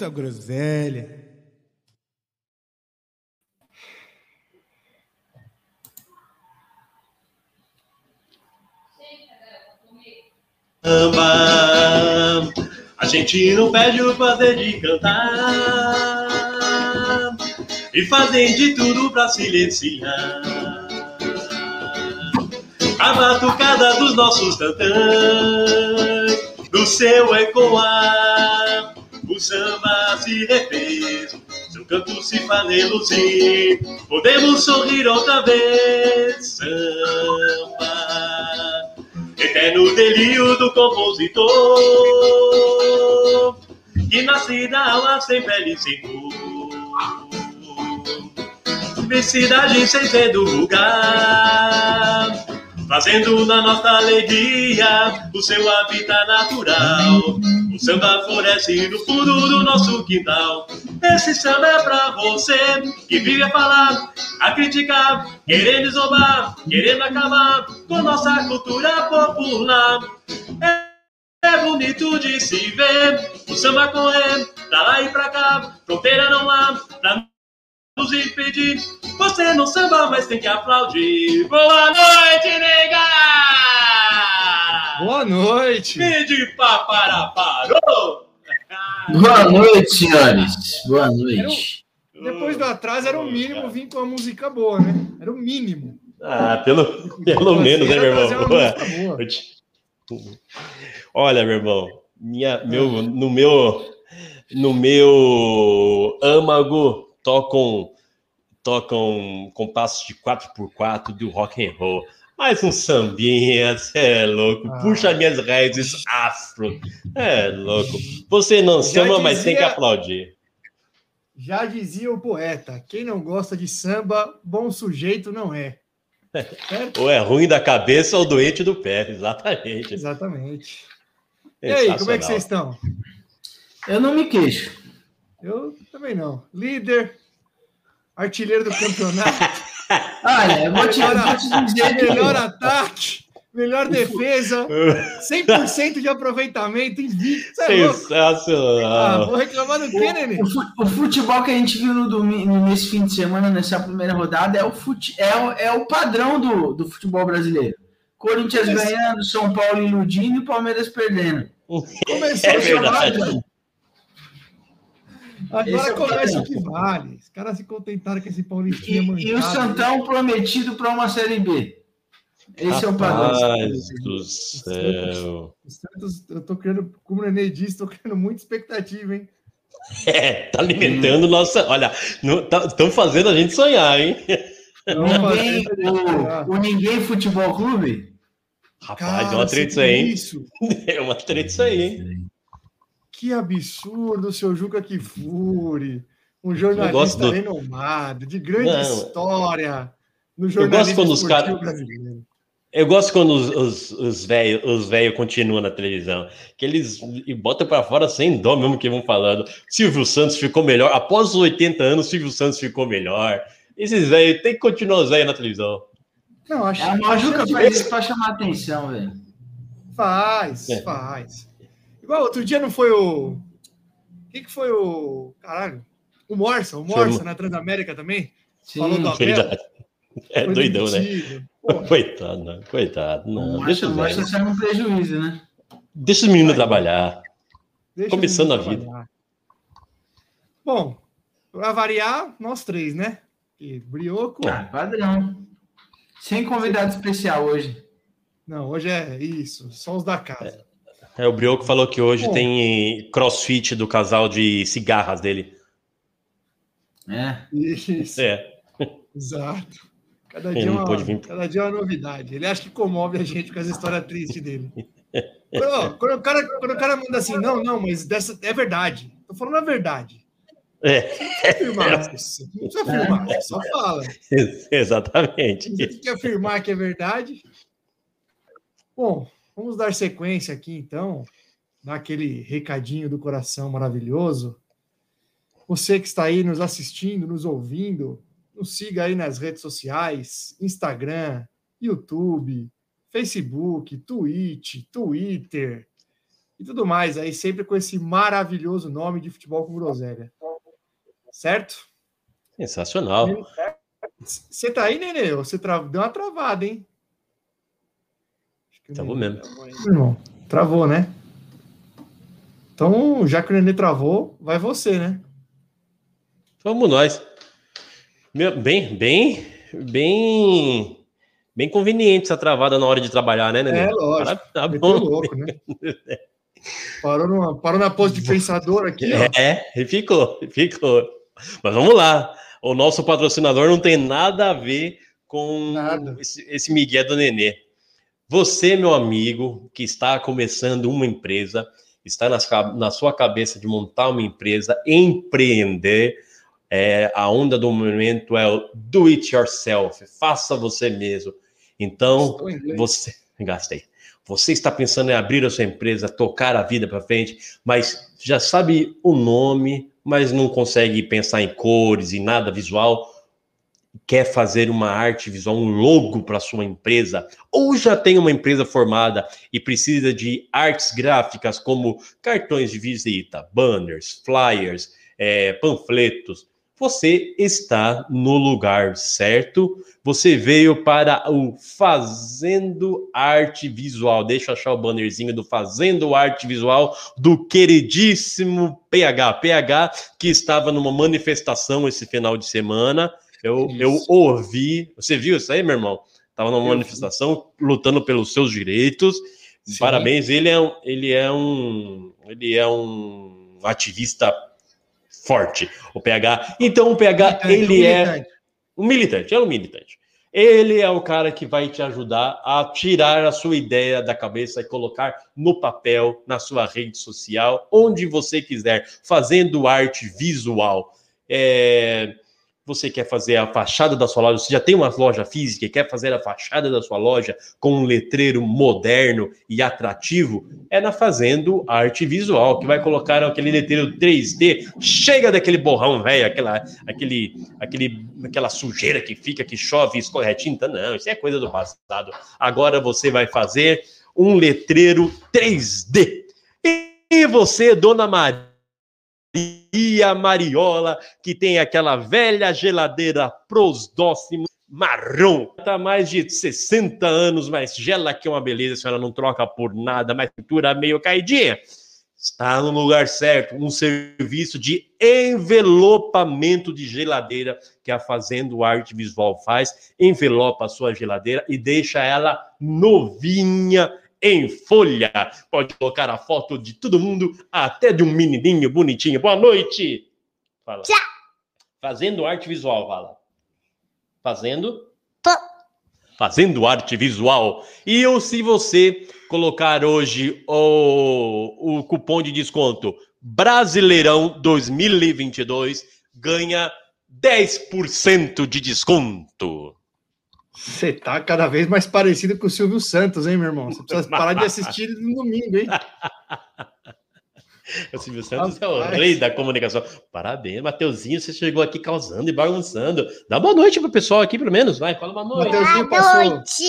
muita groselha. Samba, a gente não perde o prazer de cantar e fazem de tudo pra silenciar a batucada dos nossos tantãs, do seu ecoar, o samba se refez, seu canto se faz reluzir, podemos sorrir outra vez, samba. Eterno delírio do compositor, que nasce da alma sem pele e sem cor. Felicidade sem ser do lugar, fazendo na nossa alegria o seu habitat natural. O samba floresce no fundo do nosso quintal. Esse samba é pra você que vive a falar, a criticar, querendo zombar, querendo acabar com nossa cultura popular. É, é bonito de se ver o samba correr pra lá e pra cá, fronteira não há pra nos impedir. Você não samba, mas tem que aplaudir. Boa noite, nega! Boa noite! E de papara parou! Boa noite, senhores. Boa noite. Depois do atraso era o mínimo vir com uma música boa, né? Era o mínimo. Ah, pelo, pelo menos, né, meu irmão? Olha, meu irmão, minha, meu, no meu no meu âmago tocam tocam compassos de 4x4 do rock and roll. Mais um sambinha, você é louco. Ah. Puxa minhas raízes afro. É louco. Você não Já samba, mas tem que dizia- aplaudir. Já dizia o poeta: quem não gosta de samba, bom sujeito não é. Certo? Ou é ruim da cabeça ou doente do pé, exatamente. Exatamente. E aí, como é que vocês estão? Eu não me queixo. Eu também não. Líder, artilheiro do campeonato, Olha, eu vou te, eu vou te dizer melhor ataque, melhor defesa, 100% de aproveitamento, invicto. É louco? Ah, Sensacional. vou reclamar do quê, Nenê? o, fu- o futebol que a gente viu no domingo, nesse fim de semana, nessa primeira rodada, é o, fute, é o, é o padrão do, do futebol brasileiro. Corinthians Mas- ganhando, São Paulo iludindo e Palmeiras perdendo. Começou É a chamar, verdade. Agora Esse é o começa o que vale. Os caras se contentaram com esse E, Paulistinha e o mancado. Santão prometido para uma Série B. Esse é o padrão. Rapaz do céu. O Santos, eu tô criando, como o Nenê disse, tô criando muita expectativa, hein? É, tá alimentando nossa. Olha, estão fazendo a gente sonhar, hein? Ninguém, Não, o, o Ninguém Futebol Clube? Rapaz, é uma treta isso aí, hein? Isso. É uma treta isso aí, hein? Que absurdo, seu Juca Kifuri. Um gosto jornalista do- renomado, de grande Não. história no gosto jornalismo quando os caras- brasileiro. Eu gosto quando os, os, os velhos os velhos continuam na televisão, que eles e botam pra fora sem dó mesmo que vão falando. Silvio Santos ficou melhor. Após os 80 anos, Silvio Santos ficou melhor. Esses velhos, tem que continuar os velhos na televisão. Não, acho É a Majuca faz isso para chamar atenção, velho. Faz, É. faz. Igual outro dia não foi o. O que, que foi o. Caralho. O Morsa, o Morsa Chama- na Transamérica também. Sim. Falou do Abel. Verdade. É foi doidão, né? Pô, Coitado, né? coitado. Não, O deixa Márcio velhos. saiu um prejuízo, né? Deixa os meninos trabalhar. deixa Começando o a vida. trabalhar. Bom, para variar, nós três, né? E Brioco. Ah, padrão. Sem convidado especial hoje. Não, hoje é isso, só os da casa. É, o Brioco falou que hoje tem crossfit do casal de cigarras dele. É. Isso, É. exato. Cada dia, é não uma, cada dia é uma novidade. Ele acha que comove a gente com as histórias tristes dele. Quando, quando o cara, quando o cara manda assim, não, não, mas dessa é verdade. Tô falando a verdade. É, Afirmar, não precisa afirmar, só fala. exatamente. Você tem que afirmar que é verdade. Bom, vamos dar sequência aqui então, naquele recadinho do coração maravilhoso. Você que está aí nos assistindo, nos ouvindo, nos siga aí nas redes sociais, Instagram, YouTube, Facebook, Twitch, Twitter e tudo mais aí, sempre com esse maravilhoso nome de futebol com groselha. Certo? Sensacional. Você tá aí, Nenê? Você tra... deu uma travada, hein? Travou mesmo. Irmão, Travou, né? Então, já que o Nenê travou, vai você, né? Vamos nós. Meu, Bem, bem, bem, bem conveniente essa travada na hora de trabalhar, né, Nenê? É, lógico. Tá Meteu bom. louco, né? Parou, numa, parou na pose de pensador aqui, ó. É, e ficou, e ficou. Mas vamos lá. O nosso patrocinador não tem nada a ver com Nada. esse, esse Miguel do Nenê. Você, meu amigo, que está começando uma empresa, está ca- na sua cabeça de montar uma empresa, empreender, é, a onda do momento é o do it yourself, faça você mesmo. Então, você. Gastei. Você está pensando em abrir a sua empresa, tocar a vida para frente, mas já sabe o nome, mas não consegue pensar em cores e nada visual. Quer fazer uma arte visual, um logo para sua empresa, ou já tem uma empresa formada e precisa de artes gráficas como cartões de visita, banners, flyers, eh, panfletos. Você está no lugar certo você veio para o Fazendo Arte Visual. Deixa eu achar o bannerzinho do Fazendo Arte Visual do queridíssimo PH. PH que estava numa manifestação esse final de semana. Eu, Isso. eu ouvi. Você viu isso aí, meu irmão? Estava numa Eu vi. manifestação lutando pelos seus direitos. Sim. Parabéns, ele é, um- ele é um ele é um ativista forte, o PH. Então o PH Militante, ele é militante. um militante, é um militante. Ele é o cara que vai te ajudar a tirar a sua ideia da cabeça e colocar no papel, na sua rede social, onde você quiser, fazendo arte visual. É, Você quer fazer a fachada da sua loja, você já tem uma loja física e quer fazer a fachada da sua loja com um letreiro moderno e atrativo, é na Fazendo Arte Visual, que vai colocar aquele letreiro 3D, chega daquele borrão velho, aquela, aquele, aquele, aquela sujeira que fica, que chove, escorre tinta. Não, isso é coisa do passado. Agora você vai fazer um letreiro 3D. E você, dona Maria Mariola, que tem aquela velha geladeira prosdóximo marrom, tá mais de 60 anos, mas gela que é uma beleza, a senhora não troca por nada, mas pintura meio caidinha. Está no lugar certo, um serviço de envelopamento de geladeira que a Fazendo Arte Visual faz, envelopa a sua geladeira e deixa ela novinha em folha. Pode colocar a foto de todo mundo, até de um menininho bonitinho. Boa noite. Fala. Tchau. Fazendo arte visual, fala. Fazendo Tô. fazendo arte visual. E eu, se você colocar hoje o, o cupom de desconto Brasileirão 2022, ganha 10% de desconto. Você tá cada vez mais parecido com o Silvio Santos, hein, meu irmão? Você precisa parar de assistir ele no domingo, hein? O Silvio Santos é o Rapaz. rei da comunicação. Parabéns, Mateuzinho, você chegou aqui causando e bagunçando. Dá boa noite pro pessoal aqui, pelo menos. Vai, fala boa noite. Mateuzinho Boa passou, noite.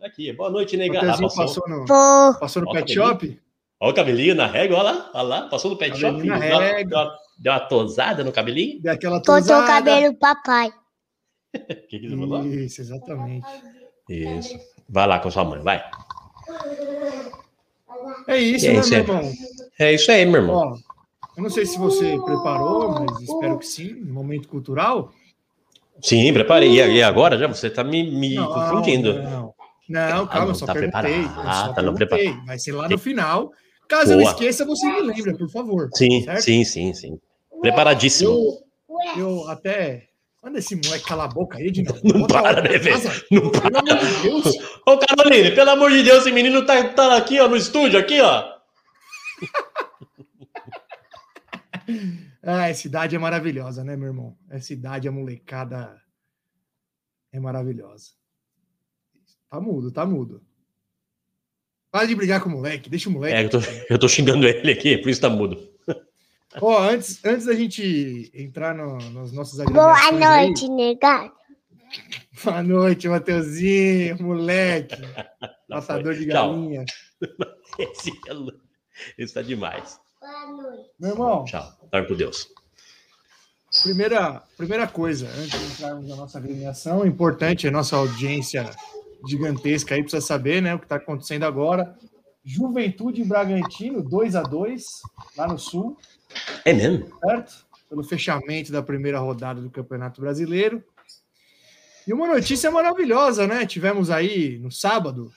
Aqui, boa noite, nega. Ah, passou. passou no, Pô, passou no Ó, pet shop. Olha o cabelinho na régua, olha lá, olha lá. Passou no pet shop. Cabelinho na Deu uma- régua. Deu uma, deu uma tosada no cabelinho. Deu aquela cortou o tosada. cabelo papai. O que, que você falou? Isso, exatamente. Isso. Vai lá com sua mãe, vai. É isso, É né, isso meu irmão? É isso aí, meu irmão. Ó, eu não sei se você preparou, mas espero que sim. Momento cultural. Sim, preparei. E agora já você tá me, me Não, confundindo. Não, não calma, não eu só tá perguntei. preparado. eu só Ah, tá não perguntei. Vai ser lá no final. Caso eu Boa. esqueça, você me lembra, por favor. Sim, certo? sim, sim, sim. Preparadíssimo. Eu, eu até. Manda esse moleque calar a boca aí de novo. Não Bota para, né, velho? Não Pelo amor de Deus. Ô, Caroline, pelo amor de Deus, esse menino tá, tá aqui, ó, no estúdio, aqui, ó. Ah, essa idade é maravilhosa, né, meu irmão? Essa idade, a molecada é maravilhosa. Tá mudo, tá mudo. Para de brigar com o moleque, deixa o moleque. É, eu tô, eu tô xingando ele aqui, por isso tá mudo. Ó, antes, antes da gente entrar no, nos nossos Boa agremiações aí- noite, negado. Boa noite, Mateuzinho, moleque. Matador de Tchau. galinha. Esse, é lou- esse tá demais. Boa noite. Meu irmão, Tchau. Glória por Deus. primeira, primeira coisa, antes de entrarmos na nossa agremiação, importante, a nossa audiência gigantesca aí precisa saber, né, o que está acontecendo agora. Juventude Bragantino, 2 a 2 lá no Sul, É mesmo? certo? Pelo fechamento da primeira rodada do Campeonato Brasileiro. E uma notícia maravilhosa, né? Tivemos aí no sábado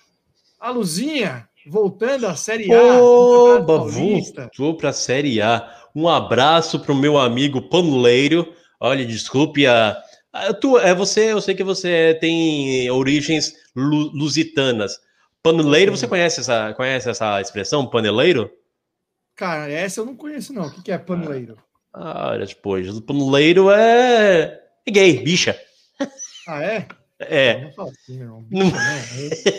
a Luzinha voltando à Série A. Oba, voltou pra Série A. Um abraço pro meu amigo Panuleiro. Olha, desculpe a. a- Tu, é você, eu sei que você tem origens lu- lusitanas. Panuleiro, você conhece essa, conhece essa expressão, paneleiro? Cara, essa eu não conheço, não. O que que é panuleiro? Ah, olha, depois. O panuleiro é. é gay, bicha. Ah, é? É. Não fala assim, meu irmão. Não- Bicha,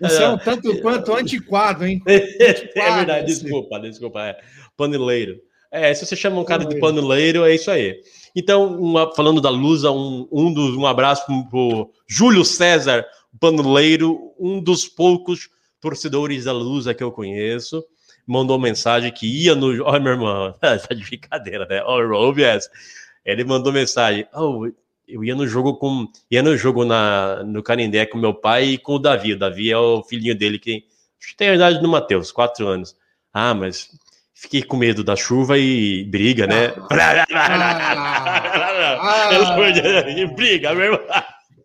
não. Você é um tanto quanto antiquado, hein? É Antiquado, verdade, esse. desculpa, desculpa. É. Paneleiro. É, se você chama um cara de Paneleiro. paneleiro, é isso aí. Então, uma- falando da Lusa, um, um, dos, um abraço pro, pro Júlio César Paneleiro, um dos poucos torcedores da Lusa que eu conheço. Mandou mensagem que ia no. Olha, meu irmão, tá de brincadeira, né? Olha, ouve essa. Ele mandou mensagem. Oh, eu ia no jogo com. Ia no jogo na, no Canindé com meu pai e com o Davi. O Davi é o filhinho dele que Acho que tem a idade do Matheus, quatro anos. Ah, mas fiquei com medo da chuva e briga, né? Ah, briga, meu irmão.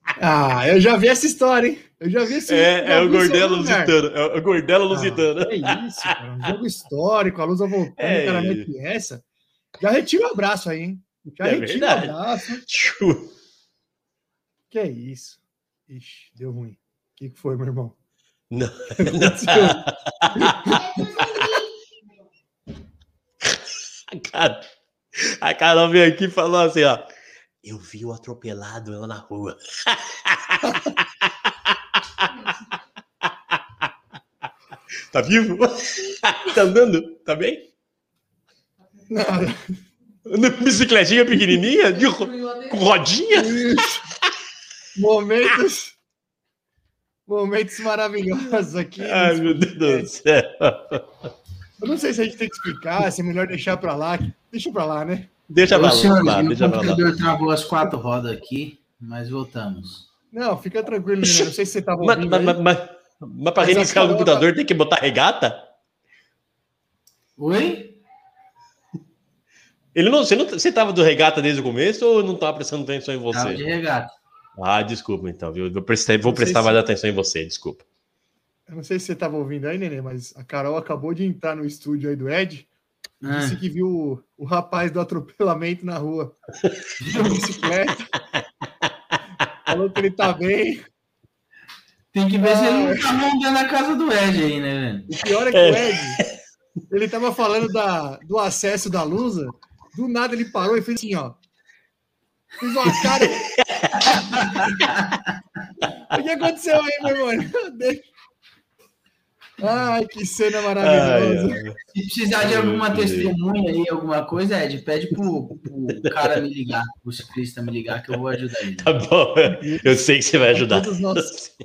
Ah, eu já vi essa história, hein? Eu já vi esse. É, é o lugar. Lusitano. É o Gordelo Lusitano. Ah, é isso, cara. Um jogo histórico, a Lusa voltando, É cara mete essa. Já retira o abraço aí, hein? Já É retira verdade. o abraço. Que é isso? Ixi, deu ruim. O que, que foi, meu irmão? Não. A cara- a Carol veio aqui e falou assim, ó. Eu vi o atropelado lá na rua. tá vivo? tá andando? Tá bem? Nada. Na bicicletinha pequenininha? De ro- com rodinha? Ixi. Momentos. Momentos maravilhosos aqui. Ai, meu Deus do céu. Eu não sei se a gente tem que explicar, se é melhor deixar pra lá. Deixa pra lá, né? Deixa pra lá, deixa pra lá. computador travou as quatro rodas aqui, mas voltamos. Não, fica tranquilo, menino. Não sei se você tava Mas, ouvindo mas, mas, mas, mas pra Mas a reiniciar o computador tem que botar regata? Oi? Ele não, você, não, você tava do regata desde o começo ou não tava prestando atenção em Tava de você? regata. Ah, desculpa então, viu? Vou prestar, vou prestar se- mais atenção em você, desculpa. Eu não sei se você tava ouvindo aí, Nenê, mas a Carol acabou de entrar no estúdio aí do Ed e Ah, disse que viu o, o rapaz do atropelamento na rua. De bicicleta. Falou que ele tá bem. tem que ver se ele Ah. não tá rondando na casa do Ed aí, né, velho? O pior é que o Ed, ele tava falando da, do acesso da Lusa, do nada ele parou e fez assim, ó. Fez uma cara. o que aconteceu aí, meu irmão? Ai, que cena maravilhosa. Ai, ai. Se precisar de alguma testemunha aí, alguma coisa, Ed, pede pro, pro cara me ligar, pro ciclista me ligar, que eu vou ajudar ele. Tá bom, eu sei que você vai ajudar. Todos nós.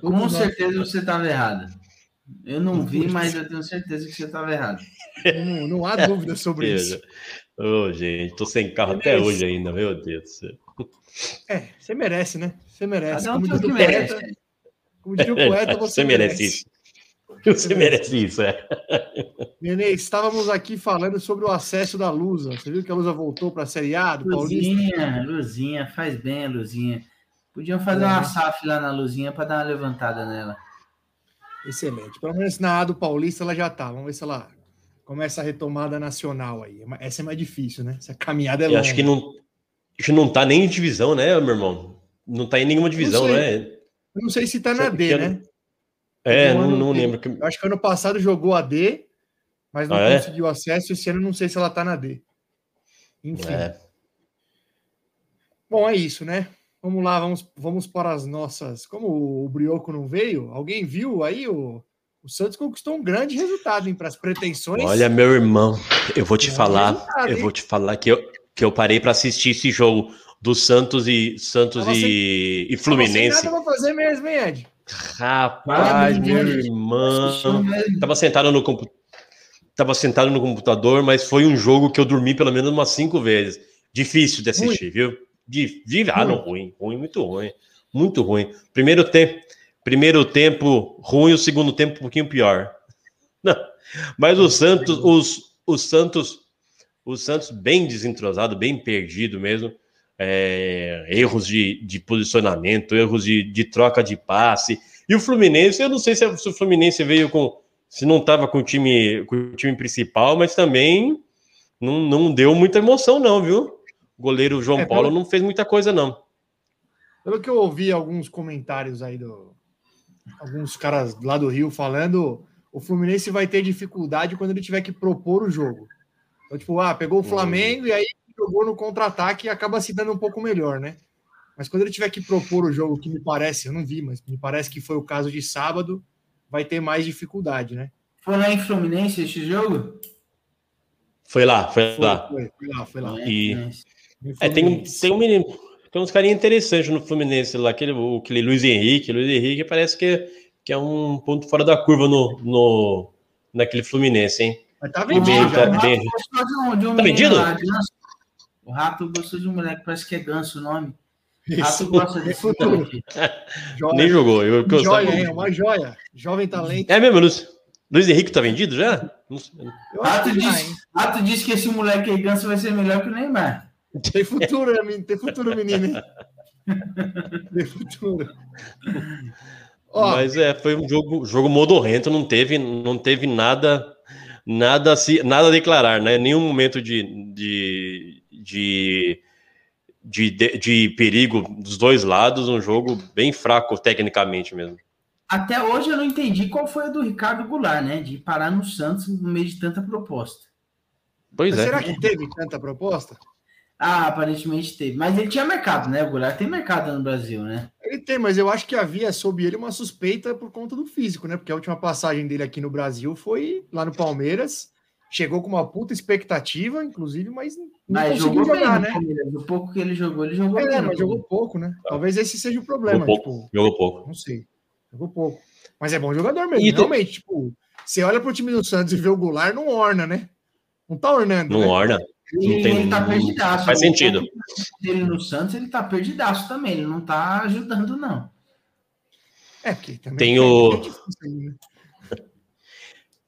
Com certeza você estava errado. Eu não vi, mas eu tenho certeza que você estava errado. Não, não há dúvida sobre isso. Ô, gente, tô sem carro até hoje ainda, meu Deus do céu. É, você merece, né? Você merece. Cada um Como diria o poeta, como diria o poeta, você, Você merece isso. Você merece isso, é. Nenê, estávamos aqui falando sobre o acesso da Lusa. Você viu que a Lusa voltou para a Série A do Paulista? Luzinha, Luzinha, faz bem a Luzinha. Podiam fazer É. uma SAF lá na Luzinha para dar uma levantada nela. Excelente. Pelo menos na A do Paulista ela já tá. Vamos ver se ela começa a retomada nacional aí. Essa é mais difícil, né? Essa caminhada é Eu longa. acho que não, acho que não tá nem em divisão, né, meu irmão? Não tá em nenhuma divisão, sei. né? Eu não sei se tá na Sabe D, eu né? É, Um não, não lembro. Que... Acho que ano passado jogou a D, mas não Ah, é? conseguiu acesso. Esse ano não sei se ela tá na D. Enfim. É. Bom, é isso, né? Vamos lá, vamos, vamos para as nossas. Como o Brioco não veio, alguém viu aí o, o Santos conquistou um grande resultado, hein, para as pretensões. Olha, meu irmão, eu vou te Grande falar, eu vou te falar que eu, que eu parei para assistir esse jogo do Santos e Santos e, sem- e Fluminense. Sem nada pra fazer mesmo, hein, Ed? Rapaz, meu irmão, tava sentado no compu- tava sentado no computador, mas foi um jogo que eu dormi pelo menos umas cinco vezes. Difícil de assistir, viu? De, de, ah, não, ruim, ruim, muito ruim, muito ruim. Primeiro tempo, primeiro tempo ruim, o segundo tempo um pouquinho pior. Não, mas o Santos, os, os Santos, o Santos bem desentrosado, bem perdido mesmo. É, erros de, de posicionamento, erros de, de troca de passe. E o Fluminense, eu não sei se, se o Fluminense veio com. Se não estava com o time, com o time principal, mas também não, não deu muita emoção, não, viu? O goleiro João É, Paulo pelo- não fez muita coisa, não. Pelo que eu ouvi alguns comentários aí do alguns caras lá do Rio falando, o Fluminense vai ter dificuldade quando ele tiver que propor o jogo. Então, tipo, ah, pegou o Flamengo e aí jogou no contra-ataque e acaba se dando um pouco melhor, né? Mas quando ele tiver que propor o jogo, que me parece, eu não vi, mas me parece que foi o caso de sábado, vai ter mais dificuldade, né? Foi lá em Fluminense esse jogo? Foi lá, foi, Foi, lá. foi, foi lá, foi lá. E-. É, tem, um- tem um menino, tem uns carinhas interessantes no Fluminense lá, aquele, o- aquele Luiz Henrique. Luiz Henrique parece que, que é um ponto fora da curva no, no, naquele Fluminense, hein? Mas tá vendido meio já. tá né? bem- de um, de um Tá vendido? lá, Ganso. O Rato gostou de um moleque, parece que é Ganso o nome. O Rato Isso. gosta É desse futuro. Nem jogou. Eu, eu joia, hein? Uma joia. Jovem talento. É mesmo, Luiz, Luiz Henrique tá vendido já? Rato disse? Rato disse que esse moleque aí, Ganso, vai ser melhor que o Neymar. Tem futuro, né, menino? Tem futuro, menino. hein? Tem futuro. Ó, Mas é, foi um jogo, jogo modorrento, não teve, não teve nada, nada a se, nada a declarar, né? Nenhum momento de, de, de, de, de- perigo dos dois lados, um jogo bem fraco tecnicamente mesmo. Até hoje eu não entendi qual foi a do Ricardo Goulart, né? De parar no Santos no meio de tanta proposta. Pois mas é. será que teve tanta proposta? Ah, aparentemente teve. Mas ele tinha mercado, né? O Goulart tem mercado no Brasil, né? Ele tem, mas eu acho que havia sob ele uma suspeita por conta do físico, né? Porque a última passagem dele aqui no Brasil foi lá no Palmeiras. Chegou com uma puta expectativa, inclusive, mas não Mas conseguiu jogou jogar, bem, né? né? O pouco que ele jogou, ele jogou É, bem. mas jogou pouco, né? Talvez esse seja o Jogou problema. pouco. Tipo, Jogou pouco. não sei. Jogou pouco. Mas é bom jogador mesmo. E tem- Realmente, tipo, você olha pro time do Santos e vê o Goulart, não orna, né? Não tá ornando. Não né? orna. E Não tem- ele tá perdidaço. faz sentido. Dele no Santos, ele tá perdidaço também. Ele não tá ajudando, não. É, porque também Tem é- o- é difícil né?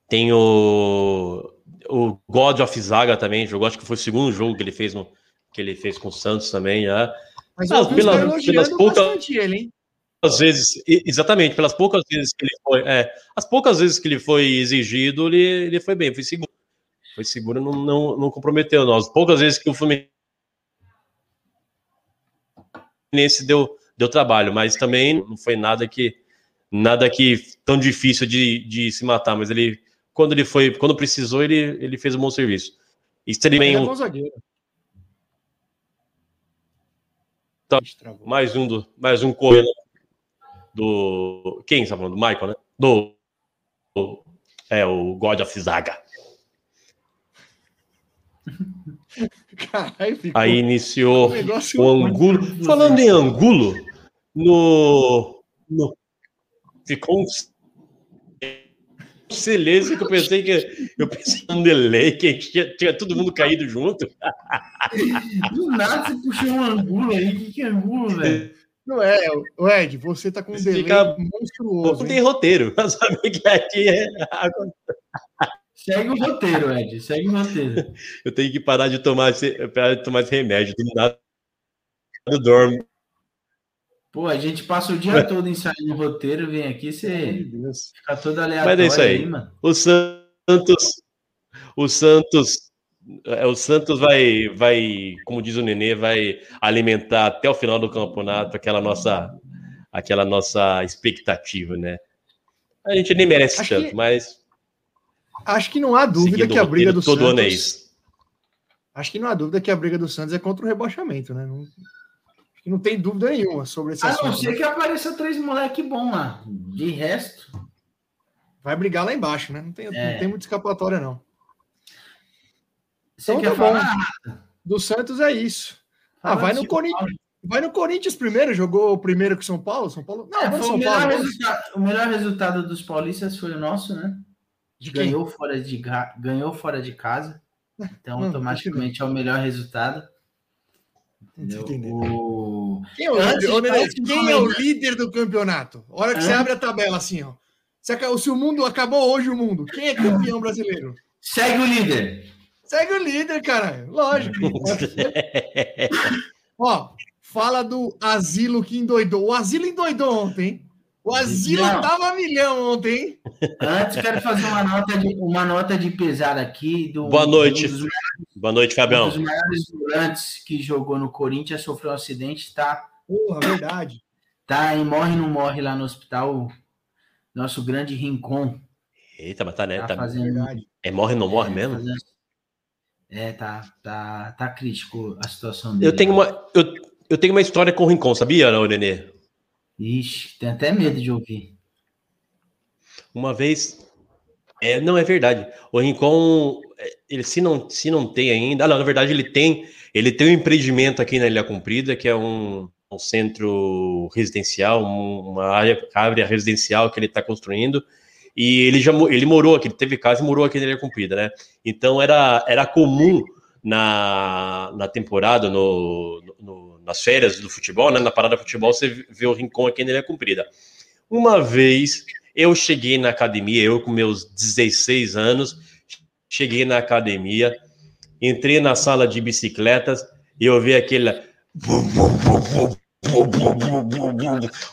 Tem o, o God of Zaga também, jogou, acho que foi o segundo jogo que ele fez no, que ele fez com o Santos também, já. Mas Ah, eu ouvi os pela- caras elogiando pelas poucas- ele, hein? Às vezes, exatamente, pelas poucas vezes que ele foi, é, as poucas vezes que ele foi exigido, ele, ele foi bem, foi seguro. Foi seguro, não, não, não comprometeu. As poucas vezes que o Fluminense deu, deu trabalho, mas também não foi nada que nada que tão difícil de, de se matar, mas ele quando ele foi, quando precisou, ele, ele fez um bom serviço. Bem é um. Tá. Mais um do mais um correndo do quem está falando? Do Michael, né? Do, do- é o God of Zaga. Caralho, ficou Aí iniciou o Angulo. Falando em Angulo, no, no ficou um silêncio que eu pensei que eu pensei num delay que tinha, tinha todo mundo caído junto. Do nada você puxou um angulo aí. O que, que é angulo, velho? Não é, o Ed, você tá com um Você delay fica- monstruoso. Não tem roteiro. Sabe que aqui é Segue o roteiro, Ed. Segue o roteiro. Eu tenho que parar de tomar esse, parar de tomar esse remédio. Do nada eu dormo. Pô, a gente passa o dia todo ensaiando o roteiro, vem aqui, você fica todo aleatório Mas é isso aí. mano. O Santos, o Santos, é, o Santos vai, vai, como diz o Nenê, vai alimentar até o final do campeonato aquela nossa, aquela nossa expectativa, né? A gente nem merece Acho tanto, que- mas Acho que não há dúvida que a briga roteiro, do todo ano é Santos. isso. Acho que não há dúvida que a briga do Santos é contra o rebaixamento, né? Não, que não tem dúvida nenhuma sobre esse A não assunto. ser que apareça três moleque bom lá. De resto, Vai brigar lá embaixo, né? Não tem, É. não tem muita escapatória, não. você Então quer tá bom. Do Santos é isso. Ah, Fala vai de no Corinthians. Vai no Corinthians primeiro, jogou o primeiro com São Paulo? São Paulo? Não, É, vai foi o, São melhor Paulo. resultado, o melhor resultado dos paulistas foi o nosso, né? De quem? Ganhou fora de, ga- ganhou fora de casa. Então, Não, automaticamente é o melhor resultado. Não tô entendeu? entendendo. O... Quem é o, Antes Nenê, quem é o comentar- líder do campeonato? A hora que você abre a tabela assim, ó. Se, se o mundo acabou hoje o mundo, quem é campeão brasileiro? Segue o líder. Segue o líder, cara. Lógico. Ó, fala do Asilo que endoidou. O Asilo endoidou ontem, hein? O Asilo Não. tava milhão ontem, hein? Antes, quero fazer uma nota de, uma nota de pesar aqui. Do, Boa noite. Um dos, Boa noite, um Fabião. dos maiores volantes que jogou no Corinthians sofreu um acidente, tá? Porra, verdade. Tá em morre não morre lá no hospital. Nosso grande Rincon. Eita, mas tá, né? Tá Tá- fazendo. É morre ou não morre é, mesmo? fazendo- É, tá, tá, tá crítico a situação dele. Eu tenho uma, eu, eu tenho uma história com o Rincon, sabia, ô, Nenê? Ixi, tem até medo de ouvir. Uma vez. É, não, é verdade. O Rincon, ele se não, se não tem ainda. Ah, não, na verdade, ele tem. Ele tem um empreendimento aqui na Ilha Comprida, que é um, um centro residencial, um- uma área, área residencial que ele está construindo. E ele já ele morou aqui, ele teve casa e morou aqui na Ilha Comprida, né? Então era, era comum na, na temporada, no, no- nas férias do futebol, né? Na parada do futebol, você vê o Rincon aqui na Ilha Comprida. Uma vez eu cheguei na academia, eu com meus 16 anos, cheguei na academia, entrei na sala de bicicletas e eu vi aquele.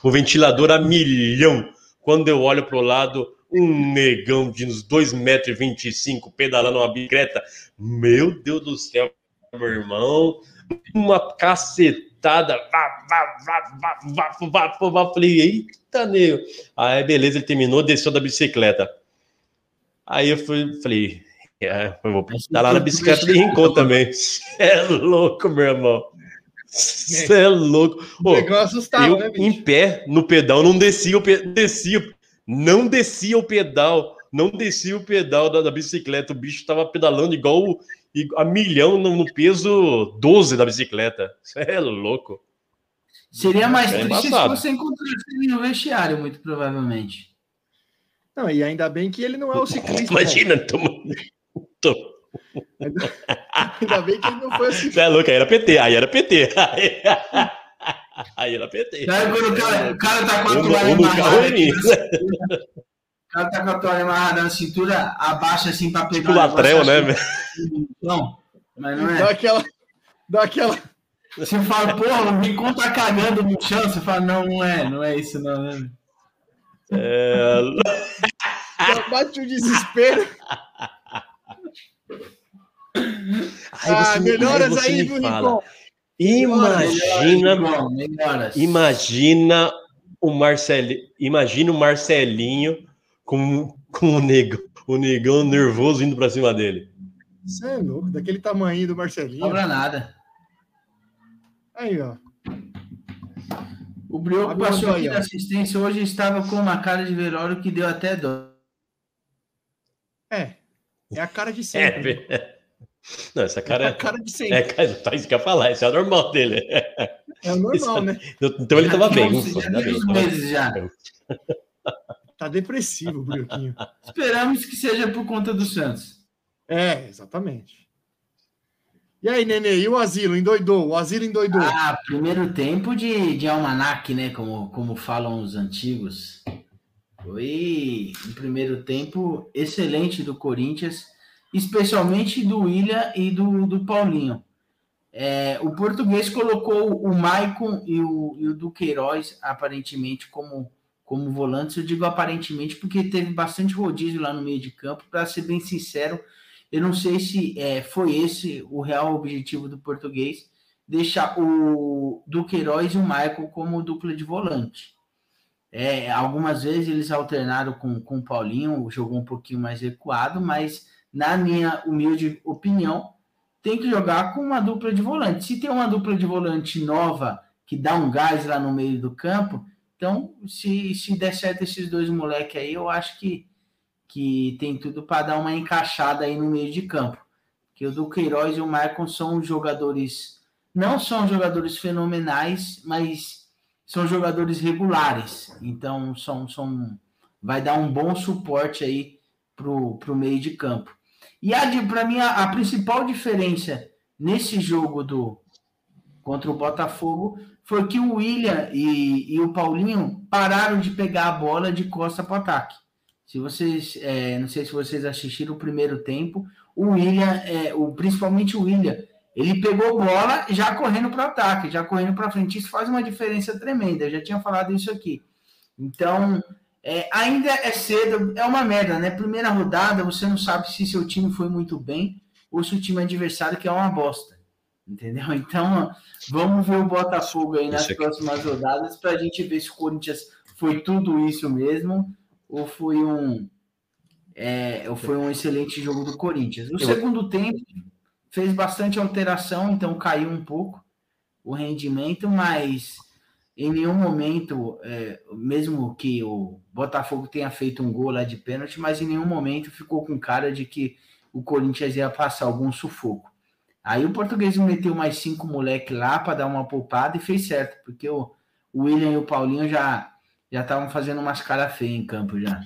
O ventilador a milhão. Quando eu olho para o lado, um negão de uns 2,25 metros e 25 pedalando uma bicicleta. Meu Deus do céu, meu irmão. Uma cacetada. Vá, vá, vá, vá, vá, vá, vá. Falei, eita, nego. Aí, beleza, ele terminou, desceu da bicicleta. Aí eu fui, falei, é, eu vou pedalar na bicicleta de Rincon também. Cê é louco, meu irmão. Você é louco. Ô, eu né, em pé no pedal, não descia o pe... descia, não descia o pedal, não descia o pedal da, da bicicleta. O bicho tava pedalando igual o- i- a milhão no, no peso 12 da bicicleta. Você é louco. Seria mais É triste se você encontrasse ele no vestiário, muito provavelmente. Não, e ainda bem que ele não é o ciclista. Imagina, tomando. Tô- né? Ainda bem que ele não foi o Você ciclista. é louco, aí era PT, aí era PT. Aí, aí era PT. Sabe quando o cara, o cara tá com a Um, toalha um cara tá com a toalha amarrada na cintura, abaixa assim pra pegar Tipo o negócio, latrel, né, que- Não, mas não Dá é. aquela. Dá aquela. Você fala, porra, o Rincon tá cagando no chão. Você fala, não, não é, não é isso, não. Né? É, Já bate o desespero. Aí Ah, você- melhoras você aí, me viu. Rincon? Imagina, Rincon, melhoras. imagina o Marcelinho, imagina o Marcelinho com, com o negão, o negão nervoso indo pra cima dele. Você é louco, daquele tamanho do Marcelinho. Sobra nada. Aí, ó. O Brioco passou aí, aqui da assistência hoje estava com uma cara de velório que deu até dó. É. É a cara de É, sempre. velho. não, essa É cara a cara de sempre. é, cara, tá isso que eu ia falar, isso é normal dele. É, normal, né? Então ele tava Já bem, ufa, já bem, tava- meses já. Tá depressivo o Brioquinho. Esperamos que seja por conta do Santos. É, exatamente. E aí, Nenê, e o Asilo? Endoidou? O Asilo endoidou. Ah, primeiro tempo de, de almanac, né? Como, como falam os antigos. Foi um primeiro tempo excelente do Corinthians, especialmente do William e do, do Paulinho. É, o português colocou o Maicon e o, e o Duqueiroz, aparentemente, como, como volantes. Eu digo aparentemente porque teve bastante rodízio lá no meio de campo. Para ser bem sincero, eu não sei se é, foi esse o real objetivo do português, deixar o Duqueiroz e o Michael como dupla de volante. É, algumas vezes eles alternaram com, com o Paulinho, jogou um pouquinho mais recuado, mas na minha humilde opinião, tem que jogar com uma dupla de volante. Se tem uma dupla de volante nova que dá um gás lá no meio do campo, então se, se der certo esses dois moleques aí, eu acho que, que tem tudo para dar uma encaixada aí no meio de campo. Que o Duqueiroz e o Maicon são jogadores, não são jogadores fenomenais, mas são jogadores regulares. Então são, são vai dar um bom suporte aí pro, pro meio de campo. E para mim, a, a, principal diferença nesse jogo do contra o Botafogo foi que o William e, e o Paulinho pararam de pegar a bola de costa para ataque. Se vocês, é, não sei se vocês assistiram o primeiro tempo, o William, é, o, principalmente o William, ele pegou bola já correndo para ataque, já correndo para frente. Isso faz uma diferença tremenda. Eu já tinha falado isso aqui. Então, é, ainda é cedo, é uma merda, né? Primeira rodada, você não sabe se seu time foi muito bem ou se o time adversário que é uma bosta. Entendeu? Então, vamos ver o Botafogo aí nas próximas rodadas para a gente ver se o Corinthians foi tudo isso mesmo ou foi um é, ou foi um excelente jogo do Corinthians. No segundo tempo fez bastante alteração, então caiu um pouco o rendimento, mas em nenhum momento, é, mesmo que o Botafogo tenha feito um gol lá de pênalti, mas em nenhum momento ficou com cara de que o Corinthians ia passar algum sufoco. Aí o português meteu mais cinco moleque lá para dar uma poupada e fez certo, porque o, William e o Paulinho já já estavam fazendo umas caras feias em campo já.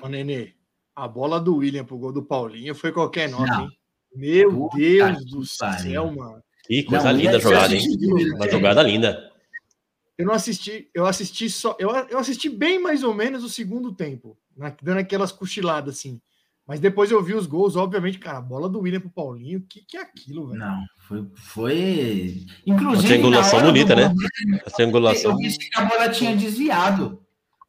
Ô, Nenê, a bola do William pro gol do Paulinho foi qualquer nota, hein? Meu Puta Deus do céu, mano. Que coisa Não, linda a jogada, hein? Uma jogada linda. Eu não assisti, eu assisti só, eu, eu assisti bem mais ou menos o segundo tempo, né, dando aquelas cochiladas assim. Mas depois eu vi os gols, obviamente, cara, a bola do William pro Paulinho, o que, que é aquilo, velho? Não, foi. foi... Inclusive. triangulação bonita, né? A triangulação. Eu vi que a bola tinha desviado,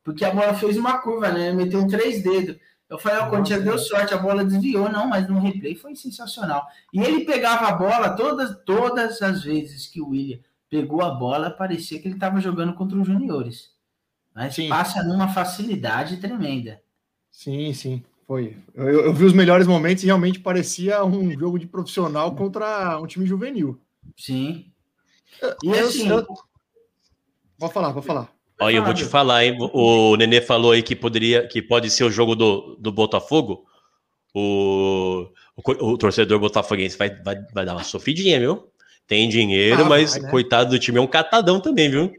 porque a bola fez uma curva, né? Meteu três dedos. Eu falei, o Corinthians deu sorte, a bola desviou, não, mas no replay foi sensacional. E ele pegava a bola todas, todas as vezes que o William pegou a bola, parecia que ele estava jogando contra os juniores. Mas sim. passa numa facilidade tremenda. Sim, sim, foi. Eu, eu, vi os melhores momentos e realmente parecia um jogo de profissional contra um time juvenil. Sim. E eu, assim. Eu... Vou falar, vou falar. Olha, eu vou te falar, hein? O Nenê falou aí que poderia, que pode ser o jogo do, do Botafogo. O, o, o torcedor botafoguense vai, vai, vai dar uma sofidinha, viu? Tem dinheiro, ah, mas vai, né? coitado do time é um catadão também, viu?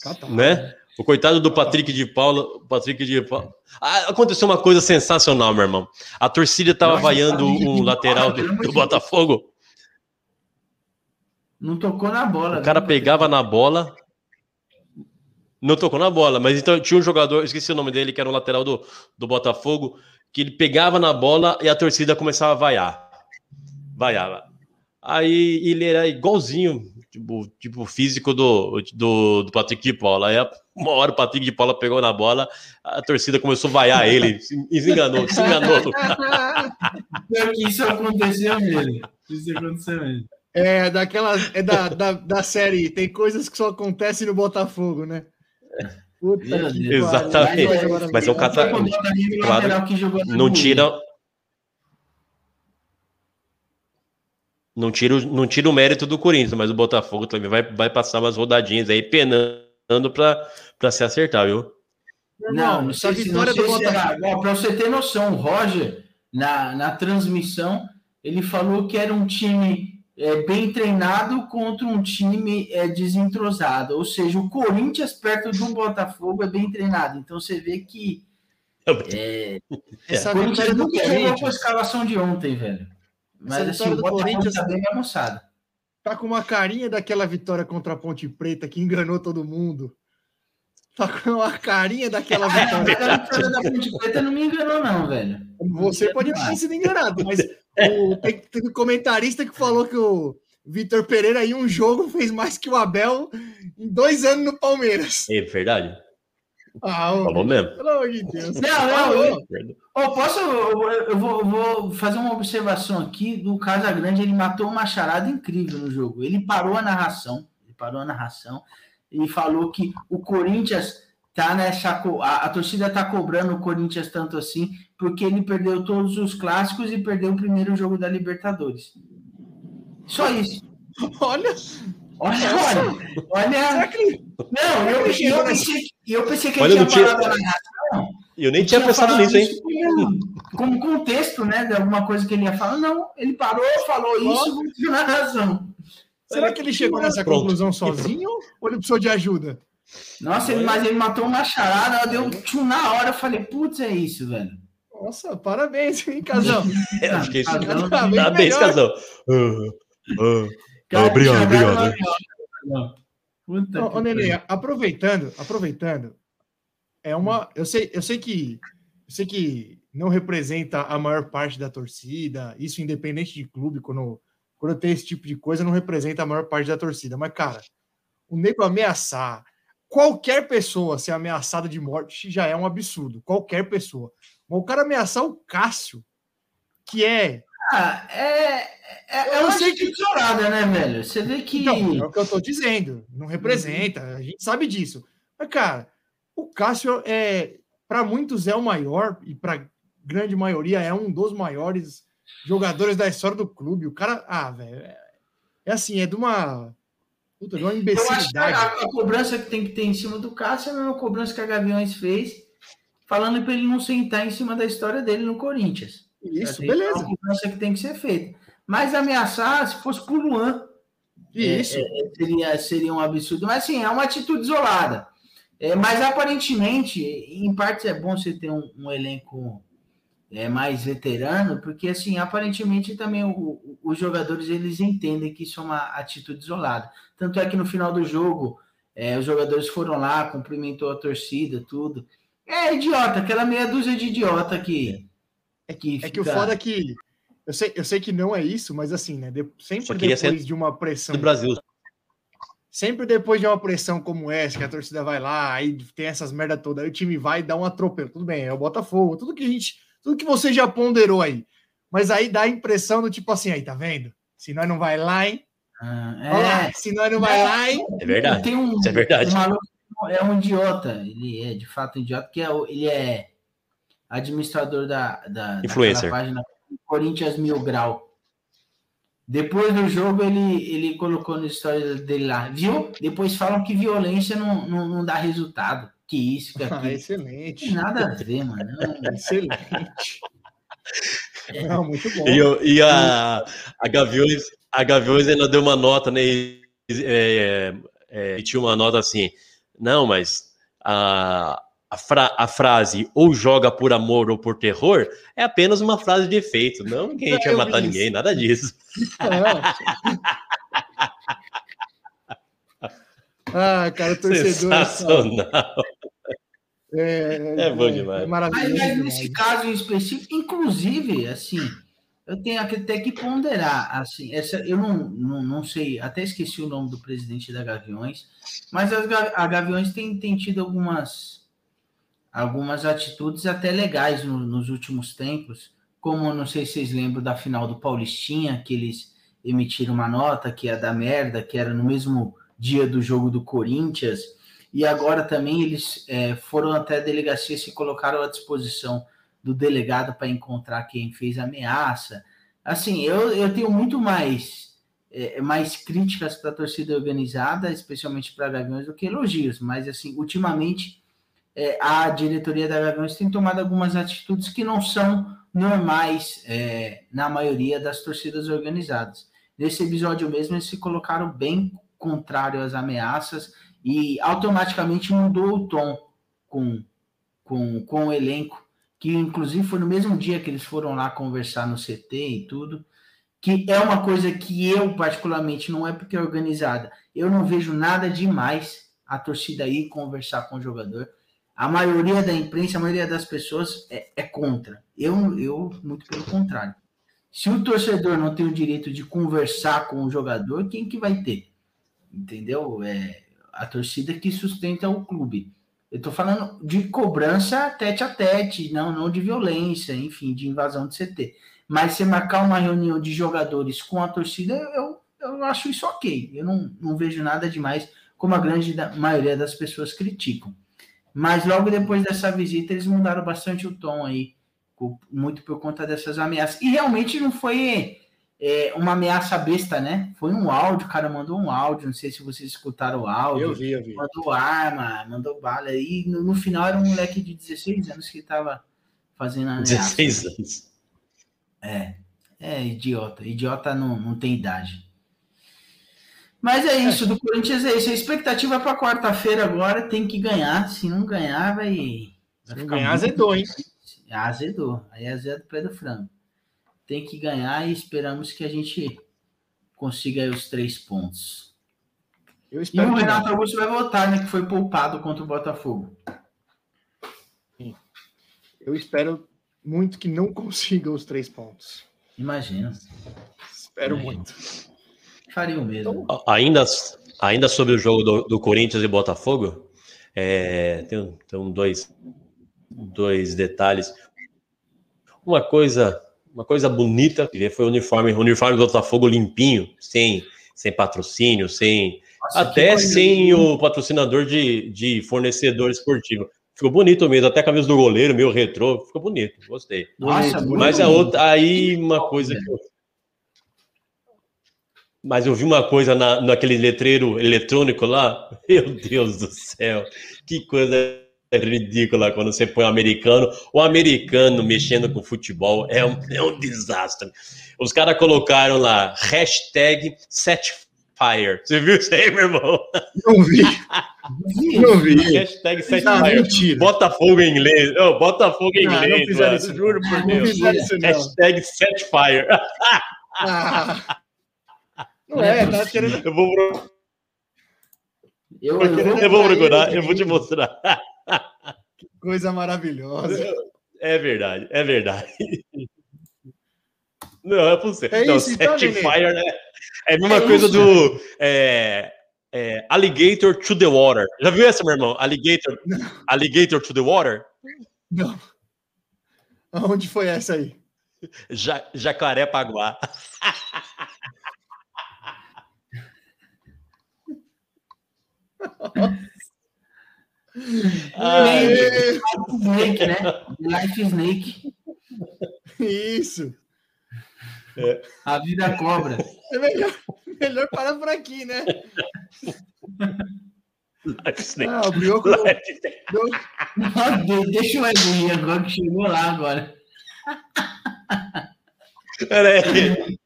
Catadão. Né? O coitado do Patrick de Paula. Patrick de Paula. Ah, aconteceu uma coisa sensacional, meu irmão. A torcida tava Nossa, vaiando um lateral do, do Botafogo. Não tocou na bola. O cara né? pegava na bola. Não tocou na bola, mas então tinha um jogador, esqueci o nome dele, que era um lateral do, do Botafogo, que ele pegava na bola e a torcida começava a vaiar. Vaiava. Aí ele era igualzinho, tipo, tipo físico do, do, do Patrick de Paula. Aí uma hora o Patrick de Paula pegou na bola, a torcida começou a vaiar ele e se enganou, se enganou. isso aconteceu mesmo. Isso aconteceu mesmo. É, daquela, é da, da, da série, tem coisas que só acontecem no Botafogo, né? Puta Exatamente. Mas é um cara. Claro, não tira, Não tira, não tira o mérito do Corinthians, mas o Botafogo também vai, vai passar umas rodadinhas aí penando para se acertar, viu? Não, não essa vitória do Botafogo. Para você ter noção, o Roger, na, na transmissão, ele falou que era um time é, bem treinado contra um time é, desentrosado. Ou seja, o Corinthians perto do Botafogo é bem treinado. Então você vê que. É, essa é. Corinthians nunca jogou com a escalação de ontem, velho. Mas assim, o Corinthians tá bem avançado. Tá com uma carinha daquela vitória contra a Ponte Preta que enganou todo mundo. Tá com uma carinha daquela vitória. a vitória da Ponte Preta não me enganou, não, velho. Você pode ter sido enganado, mas o, tem, tem um comentarista que falou que o Vitor Pereira em um jogo fez mais que o Abel em dois anos no Palmeiras. É verdade. Ah, Falou mesmo. Pelo amor de Deus. Não, não. Eu, eu posso. Eu, eu, vou, eu, vou, fazer uma observação aqui do Casagrande. Ele matou uma charada incrível no jogo. Ele parou a narração. Ele parou a narração e falou que o Corinthians tá nessa. co- A, a torcida tá cobrando o Corinthians tanto assim, porque ele perdeu todos os clássicos e perdeu o primeiro jogo da Libertadores. Só isso. Olha, Olha, olha, olha. será que ele, Não, eu, eu, pensei, eu pensei que Olha, ele não tinha tinha- parado na Eu nem tinha tinha pensado nisso, hein? Como, como contexto, né? De alguma coisa que ele ia falar. Não, ele parou, falou isso, voltou na razão. será que ele chegou nessa Pronto. conclusão sozinho ou ele precisou de ajuda? Nossa, ele, mas ele matou uma charada, deu um tchum na hora. Eu falei, putz, é isso, velho. Nossa, parabéns, hein, Casão? É, acho que é isso. Casão, Tá bem Parabéns, casal. Ah, ah. Cara, obrigado, obrigado. Puta Ô, Nenê, aproveitando, aproveitando, é uma. Eu sei, eu sei que eu sei que não representa a maior parte da torcida, isso independente de clube, quando, quando tem esse tipo de coisa, não representa a maior parte da torcida. Mas, cara, o nego ameaçar, qualquer pessoa ser ameaçada de morte já é um absurdo. Qualquer pessoa. Mas o cara ameaçar o Cássio, que é. Ah, é, é, é Eu uma sei atitude isolada, né, velho? Você vê que. Então, é o que eu tô dizendo. Não representa, a gente sabe disso. Mas, cara, o Cássio é, para muitos é o maior e para grande maioria é um dos maiores jogadores da história do clube. O cara, ah, velho, é, é assim, é de uma puta, de uma Eu acho que a, imbecilidade. a cobrança que tem que ter em cima do Cássio é a mesma cobrança que a Gaviões fez, falando para ele não sentar em cima da história dele no Corinthians. Isso, Assim, É beleza. uma que tem que ser feita. Mas ameaçar, se fosse pro Luan, Isso. é, é, seria, seria um absurdo. Mas assim, é uma atitude isolada. É, mas aparentemente, em parte é bom você ter um, um elenco é, mais veterano, porque assim, aparentemente também o- o- os jogadores eles entendem que isso é uma atitude isolada. Tanto é que no final do jogo, é, os jogadores foram lá, cumprimentou a torcida, tudo. É idiota, aquela meia dúzia de idiota que. Que É que o fica- foda é que eu sei, eu sei que não é isso, mas assim, né? de- sempre ser depois de uma pressão Do Brasil. sempre depois de uma pressão como essa, que a torcida vai lá, aí tem essas merda toda, aí o time vai e dá um atropelo. Tudo bem, é o Botafogo, tudo que a gente, tudo que você já ponderou aí. Mas aí dá a impressão do tipo assim, aí, tá vendo? Se nós não vai lá, hein? Ah, lá, é, se nós não vai lá, hein? É verdade. Tem um, Isso é verdade. um maluco é um idiota. Ele é de fato um idiota, que é, ele é administrador da, da Influencer. página Corinthians Mil Grau. Depois do jogo, ele, ele colocou no história dele lá, viu? Depois falam que violência não, não, não dá resultado. Que isso, que Ah, aquilo. Não tem excelente. nada a ver, mano. Excelente. Não, muito bom. E, e a, a Gaviões, a Gaviões ainda deu uma nota, né? E, é, é, e tinha uma nota assim. Não, mas a, a, fra- a frase ou joga por amor ou por terror é apenas uma frase de efeito. Não que a gente vai Eu matar vi ninguém, isso. nada disso. Ah, cara, torcedor. Sensacional. É, É bom demais. É Mas, maravilhoso. mas demais. nesse caso em específico, inclusive, assim, eu tenho até que ponderar, assim, essa, eu não, não, não sei, até esqueci o nome do presidente da Gaviões, mas as a Gaviões tem, tem tido algumas, algumas atitudes até legais no- nos últimos tempos, como, não sei se vocês lembram da final do Paulistinha, que eles emitiram uma nota que ia dar merda, que era no mesmo dia do jogo do Corinthians, e agora também eles é, foram até a delegacia e se colocaram à disposição do delegado para encontrar quem fez a ameaça. Assim, eu, eu tenho muito mais, é, mais críticas para a torcida organizada, especialmente para Gaviões, do que elogios, mas assim, ultimamente é, a diretoria da Gaviões tem tomado algumas atitudes que não são normais é, na maioria das torcidas organizadas. Nesse episódio mesmo, eles se colocaram bem contrário às ameaças e automaticamente mudou o tom com, com, com o elenco, que inclusive foi no mesmo dia que eles foram lá conversar no CT e tudo, que é uma coisa que eu, particularmente, não é porque é organizada, eu não vejo nada demais a torcida ir conversar com o jogador. A maioria da imprensa, a maioria das pessoas é, é contra. Eu, eu, muito pelo contrário. Se o torcedor não tem o direito de conversar com o jogador, quem que vai ter? Entendeu? É, a torcida que sustenta o clube. Eu estou falando de cobrança tete a tete, não, não de violência, enfim, de invasão de CT. Mas você marcar uma reunião de jogadores com a torcida, eu, eu acho isso ok. Eu não, não vejo nada demais, como a grande maioria das pessoas criticam. Mas logo depois dessa visita, eles mudaram bastante o tom aí, muito por conta dessas ameaças. E realmente não foi é, uma ameaça besta, né? Foi um áudio, o cara mandou um áudio, não sei se vocês escutaram o áudio. Eu vi, eu vi. Mandou arma, mandou bala. E no, no final era um moleque de 16 anos que tava fazendo a ameaça. 16 anos. É, é idiota. Idiota não, não tem idade. Mas é isso, do Corinthians é isso. A expectativa para quarta-feira agora tem que ganhar. Se não ganhar, vai. Se vai não ficar ganhar, azedou, hein? Azedou. Aí azeda o pé do frango. Tem que ganhar e esperamos que a gente consiga os três pontos. Eu E espero o que Renato não. Augusto vai voltar, né? Que foi poupado contra o Botafogo. Eu espero muito que não consiga os três pontos. Imagina. Espero Imagino. muito. Faria o mesmo. Ainda, ainda sobre o jogo do, do Corinthians e Botafogo, é, tem, tem dois, dois detalhes. Uma coisa, uma coisa bonita que foi o uniforme, o uniforme do Botafogo limpinho, sem, sem patrocínio, sem Nossa, até sem o patrocinador de, de fornecedor esportivo. Ficou bonito mesmo, até a camisa do goleiro, meio retrô, ficou bonito, gostei. Nossa, Mas a outra, aí uma coisa que eu. Mas eu vi uma coisa na, naquele letreiro eletrônico lá, meu Deus do céu, que coisa ridícula quando você põe o americano. O americano mexendo com futebol é um, é um desastre. Os caras colocaram lá, hashtag setfire. Você viu isso aí, meu irmão? Não vi, não vi. Hashtag Não, setfire. Botafogo em inglês. Oh, Botafogo em Não, não inglês. fizeram mano. isso, não. Juro por Não Deus. Não fizeram isso, não. Hashtag setfire. Ah. Não é, tá querendo. Eu vou, Eu, eu, eu vou procurar, eu vou te mostrar. Coisa maravilhosa. É verdade, é verdade. Não, é você. É não, isso, então, Setfire é, é a mesma É coisa isso. do é, é, Alligator to the Water. Já viu essa, meu irmão? Alligator, alligator to the Water? Não. Aonde foi essa aí? Ja, jacaré Paguá. Ai, Aê! Snake, né? Life Snake. Isso. A vida cobra. É melhor, melhor parar por aqui, né? Life Snake. Ah, o Brioco. Life Snake. De- Deixa o ir agora que chegou lá agora. Peraí.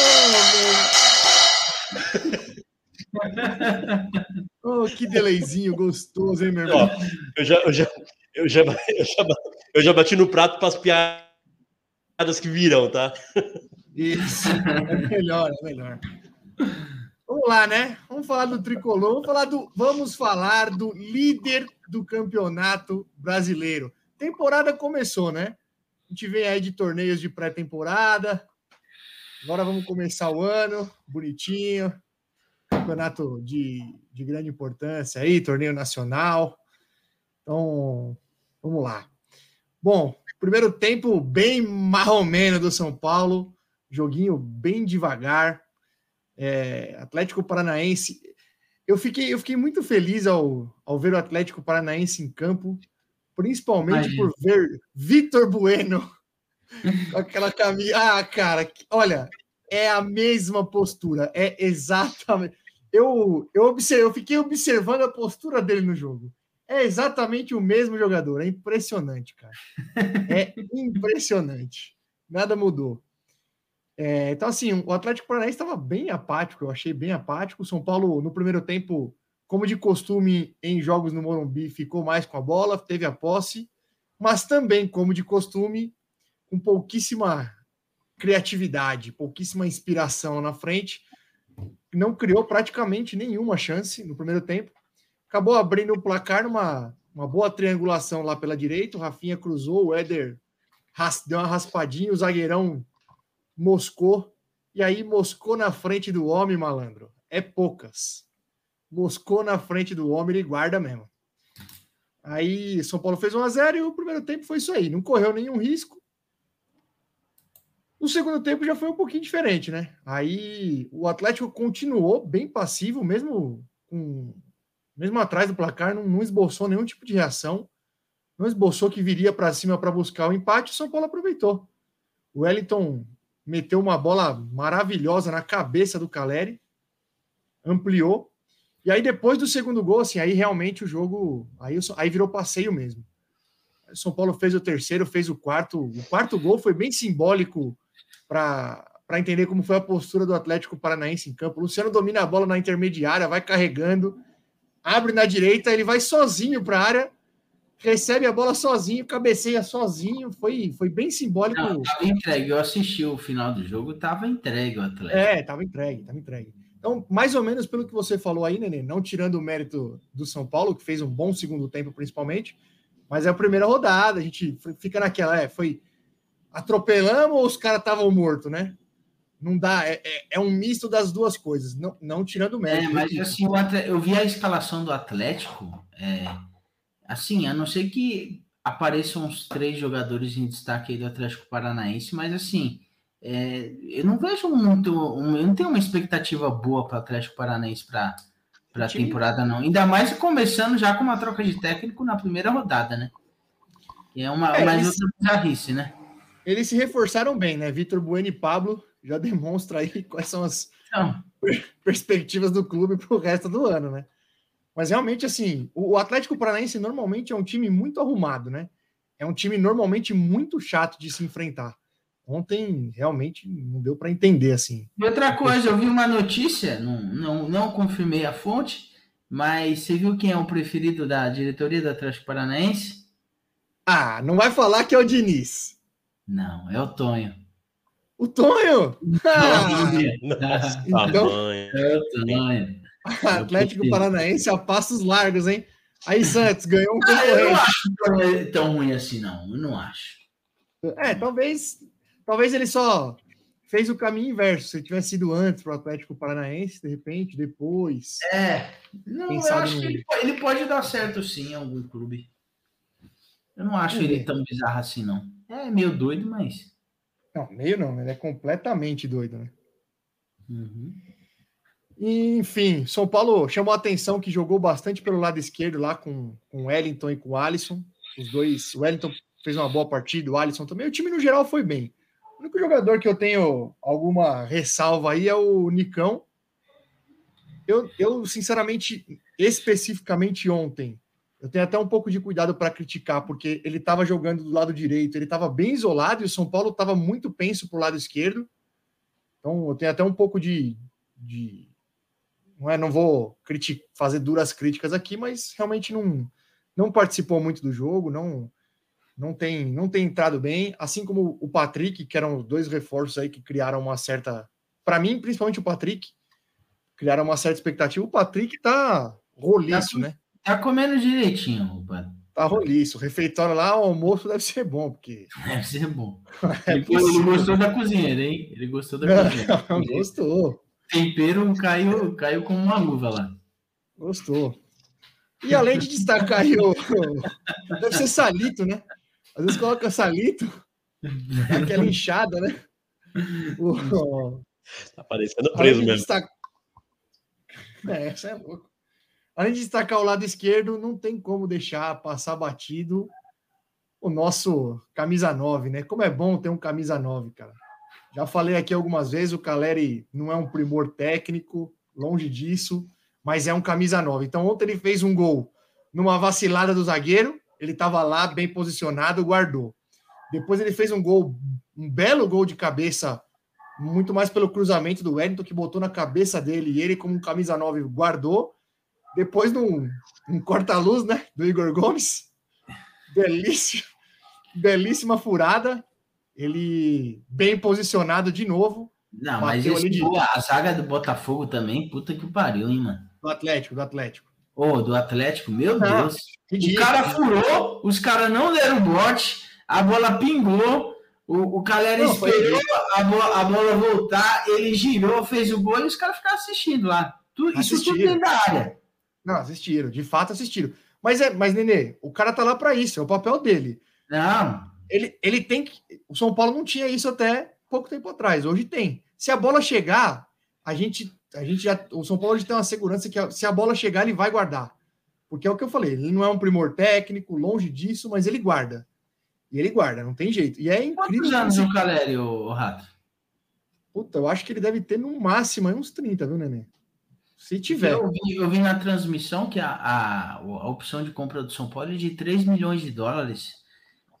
Oh, que delayzinho gostoso, hein, meu irmão? Ó, eu, já, eu, já, eu, já, eu, já, eu já bati no prato para as piadas que virão, tá? Isso. É melhor, é melhor. Vamos lá, né? Vamos falar do tricolor, vamos falar do, vamos falar do líder do campeonato brasileiro. Temporada começou, né? A gente vem aí de torneios de pré-temporada. Agora vamos começar o ano, bonitinho. Campeonato de, de grande importância aí, torneio nacional. Então, vamos lá. Bom, primeiro tempo bem marromeno do São Paulo, joguinho bem devagar. É, Atlético Paranaense. Eu fiquei, eu fiquei muito feliz ao, ao ver o Atlético Paranaense em campo, principalmente Imagina. por ver Vitor Bueno com aquela camisa. Ah, cara, olha, é a mesma postura, é exatamente. Eu, eu, observe, eu fiquei observando a postura dele no jogo. É exatamente o mesmo jogador. É impressionante, cara. É impressionante. Nada mudou. É, então, assim, o Atlético Paranaense estava bem apático, eu achei bem apático. O São Paulo, no primeiro tempo, como de costume em jogos no Morumbi, ficou mais com a bola, teve a posse, mas também, como de costume, com pouquíssima criatividade, pouquíssima inspiração na frente. Não criou praticamente nenhuma chance no primeiro tempo. Acabou abrindo o placar numa uma boa triangulação lá pela direita. O Rafinha cruzou, o Éder deu uma raspadinha, o zagueirão moscou. E aí moscou na frente do homem, malandro. É poucas. Moscou na frente do homem, ele guarda mesmo. Aí São Paulo fez 1 a 0 e o primeiro tempo foi isso aí. Não correu nenhum risco. O segundo tempo já foi um pouquinho diferente, né? Aí o Atlético continuou bem passivo, mesmo com mesmo atrás do placar, não, não esboçou nenhum tipo de reação, não esboçou que viria para cima para buscar o empate. O São Paulo aproveitou. O Wellington meteu uma bola maravilhosa na cabeça do Caleri, ampliou. E aí, depois do segundo gol, assim, aí realmente o jogo. Aí, aí virou passeio mesmo. O São Paulo fez o terceiro, fez o quarto. O quarto gol foi bem simbólico para entender como foi a postura do Atlético Paranaense em campo. O Luciano domina a bola na intermediária, vai carregando, abre na direita, ele vai sozinho para a área recebe a bola sozinho, cabeceia sozinho, foi, foi bem simbólico. Não, tava entregue, eu assisti o final do jogo, tava entregue o Atlético. É, tava entregue, tava entregue. Então, mais ou menos pelo que você falou aí, Nenê, não tirando o mérito do São Paulo, que fez um bom segundo tempo, principalmente, mas é a primeira rodada, a gente fica naquela, é, foi atropelamos ou os caras estavam mortos, né? Não dá, é, é, é, um misto das duas coisas, não, não tirando o mérito. É, mas assim, eu vi a escalação do Atlético, é, Assim, a não ser que apareçam uns três jogadores em destaque aí do Atlético Paranaense, mas assim, é, eu não vejo muito, um, eu não tenho uma expectativa boa para o Atlético Paranaense para para a temporada não. Ainda mais começando já com uma troca de técnico na primeira rodada, né? Que é uma é, mais eles, outra bizarrice, né? Eles se reforçaram bem, né? Vitor Bueno e Pablo já demonstra aí quais são as então, perspectivas do clube para o resto do ano, né? Mas realmente, assim, o Atlético Paranaense normalmente é um time muito arrumado, né? É um time normalmente muito chato de se enfrentar. Ontem realmente não deu para entender assim. Outra coisa, eu vi uma notícia, não, não, não confirmei a fonte, mas você viu quem é o preferido da diretoria do Atlético Paranaense? Ah, não vai falar que é o Diniz. Não, é o Tonho. O Tonho? Ah, Nossa, então, é o Tonho. Atlético Paranaense a passos largos, hein? Aí Santos ganhou um concorrente. Ah, eu não acho tão ruim assim, não. Eu não acho. É, talvez, talvez ele só fez o caminho inverso. Se tivesse sido antes para o Atlético Paranaense, de repente, depois. É. Não, eu acho no... que ele pode, ele pode, dar certo sim em algum clube. Eu não acho ele tão bizarro assim, não. É meio doido, mas. Não, meio não, ele é completamente doido, né? Uhum. Enfim, São Paulo chamou a atenção que jogou bastante pelo lado esquerdo lá com, com o Wellington e com o Alisson. Os dois, o Wellington fez uma boa partida, o Alisson também. O time no geral foi bem. O único jogador que eu tenho alguma ressalva aí é o Nicão. Eu, eu sinceramente, especificamente ontem, eu tenho até um pouco de cuidado para criticar, porque ele estava jogando do lado direito, ele estava bem isolado e o São Paulo estava muito penso para o lado esquerdo. Então, eu tenho até um pouco de, de não, é, não vou fazer duras críticas aqui, mas realmente não, não participou muito do jogo, não, não, tem, não tem entrado bem, assim como o Patrick, que eram dois reforços aí que criaram uma certa. Para mim, principalmente o Patrick, criaram uma certa expectativa. O Patrick tá roliço, né? Tá comendo direitinho, Patrick. Tá roliço. O refeitório lá, o almoço deve ser bom, porque. Deve ser bom. É ele, ele, gostou da cozinha, hein? Ele gostou da cozinha. Não, gostou tempero caiu, caiu como uma luva lá. Gostou. E além de destacar aí o. Deve ser salito, né? Às vezes coloca salito, aquela inchada, né? O... Tá parecendo preso mesmo. Destaca... É, isso é louco. Além de destacar o lado esquerdo, não tem como deixar passar batido o nosso camisa 9, né? Como é bom ter um camisa 9, cara. Já falei aqui algumas vezes, o Caleri não é um primor técnico, longe disso, mas é um camisa nova. Então, ontem ele fez um gol numa vacilada do zagueiro, ele estava lá bem posicionado, guardou. Depois ele fez um gol, um belo gol de cabeça, muito mais pelo cruzamento do Wellington, que botou na cabeça dele, e ele, como um camisa 9, guardou. Depois, num, um corta-luz, né, do Igor Gomes, belíssimo, belíssima furada, ele bem posicionado de novo. Não, mas esse, de... a zaga do Botafogo também, puta que pariu, hein, mano? Do Atlético, do Atlético. Ô, oh, do Atlético, meu não, Deus. O cara furou, os caras não deram bote, a bola pingou, o, o Calera esperou a bola, a bola voltar, ele girou, fez o gol e os caras ficaram assistindo lá. Isso tudo dentro da área. Não, assistiram, de fato assistiram. Mas, é, mas, Nenê, o cara tá lá para isso, é o papel dele. Não, ele, ele tem que. O São Paulo não tinha isso até pouco tempo atrás. Hoje tem. Se a bola chegar, a gente, a gente já. O São Paulo hoje tem uma segurança que se a bola chegar, ele vai guardar. Porque é o que eu falei, ele não é um primor técnico, longe disso, mas ele guarda. E ele guarda, não tem jeito. E é incrível. Quantos anos o Caleri, o Rato? Puta, eu acho que ele deve ter no máximo uns 30, viu, Nenê? Se tiver. Eu vi, eu vi na transmissão que a, a, a opção de compra do São Paulo é de 3 milhões de dólares.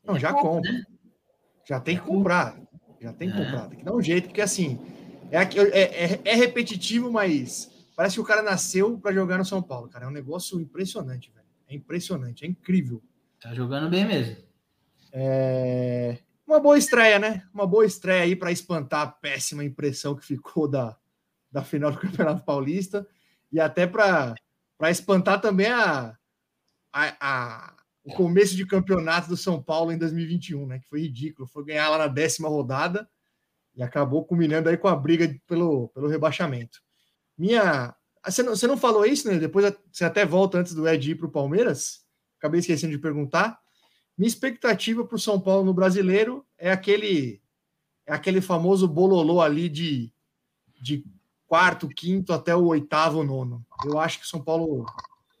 Não, já pouco, compra. né? Já tem É que comprar. Já tem que É. comprar. Tem que dar um jeito, porque assim, é, é, é- é repetitivo, mas parece que o cara nasceu para jogar no São Paulo, cara. É um negócio impressionante, velho. É impressionante, é incrível. Tá jogando bem mesmo. É, Uma boa estreia, né? Uma boa estreia aí para espantar a péssima impressão que ficou da, da final do Campeonato Paulista e até para espantar também a, a, a- o começo de campeonato do São Paulo em 2021, né? Que foi ridículo. Foi ganhar lá na décima rodada e acabou culminando aí com a briga pelo, pelo rebaixamento. Minha. Ah, Você não, você não falou isso, né? Depois você até volta antes do Ed ir para o Palmeiras. Acabei esquecendo de perguntar. Minha expectativa para o São Paulo no brasileiro é aquele é aquele famoso bololô ali de, de quarto, quinto até o oitavo, nono. Eu acho que o São Paulo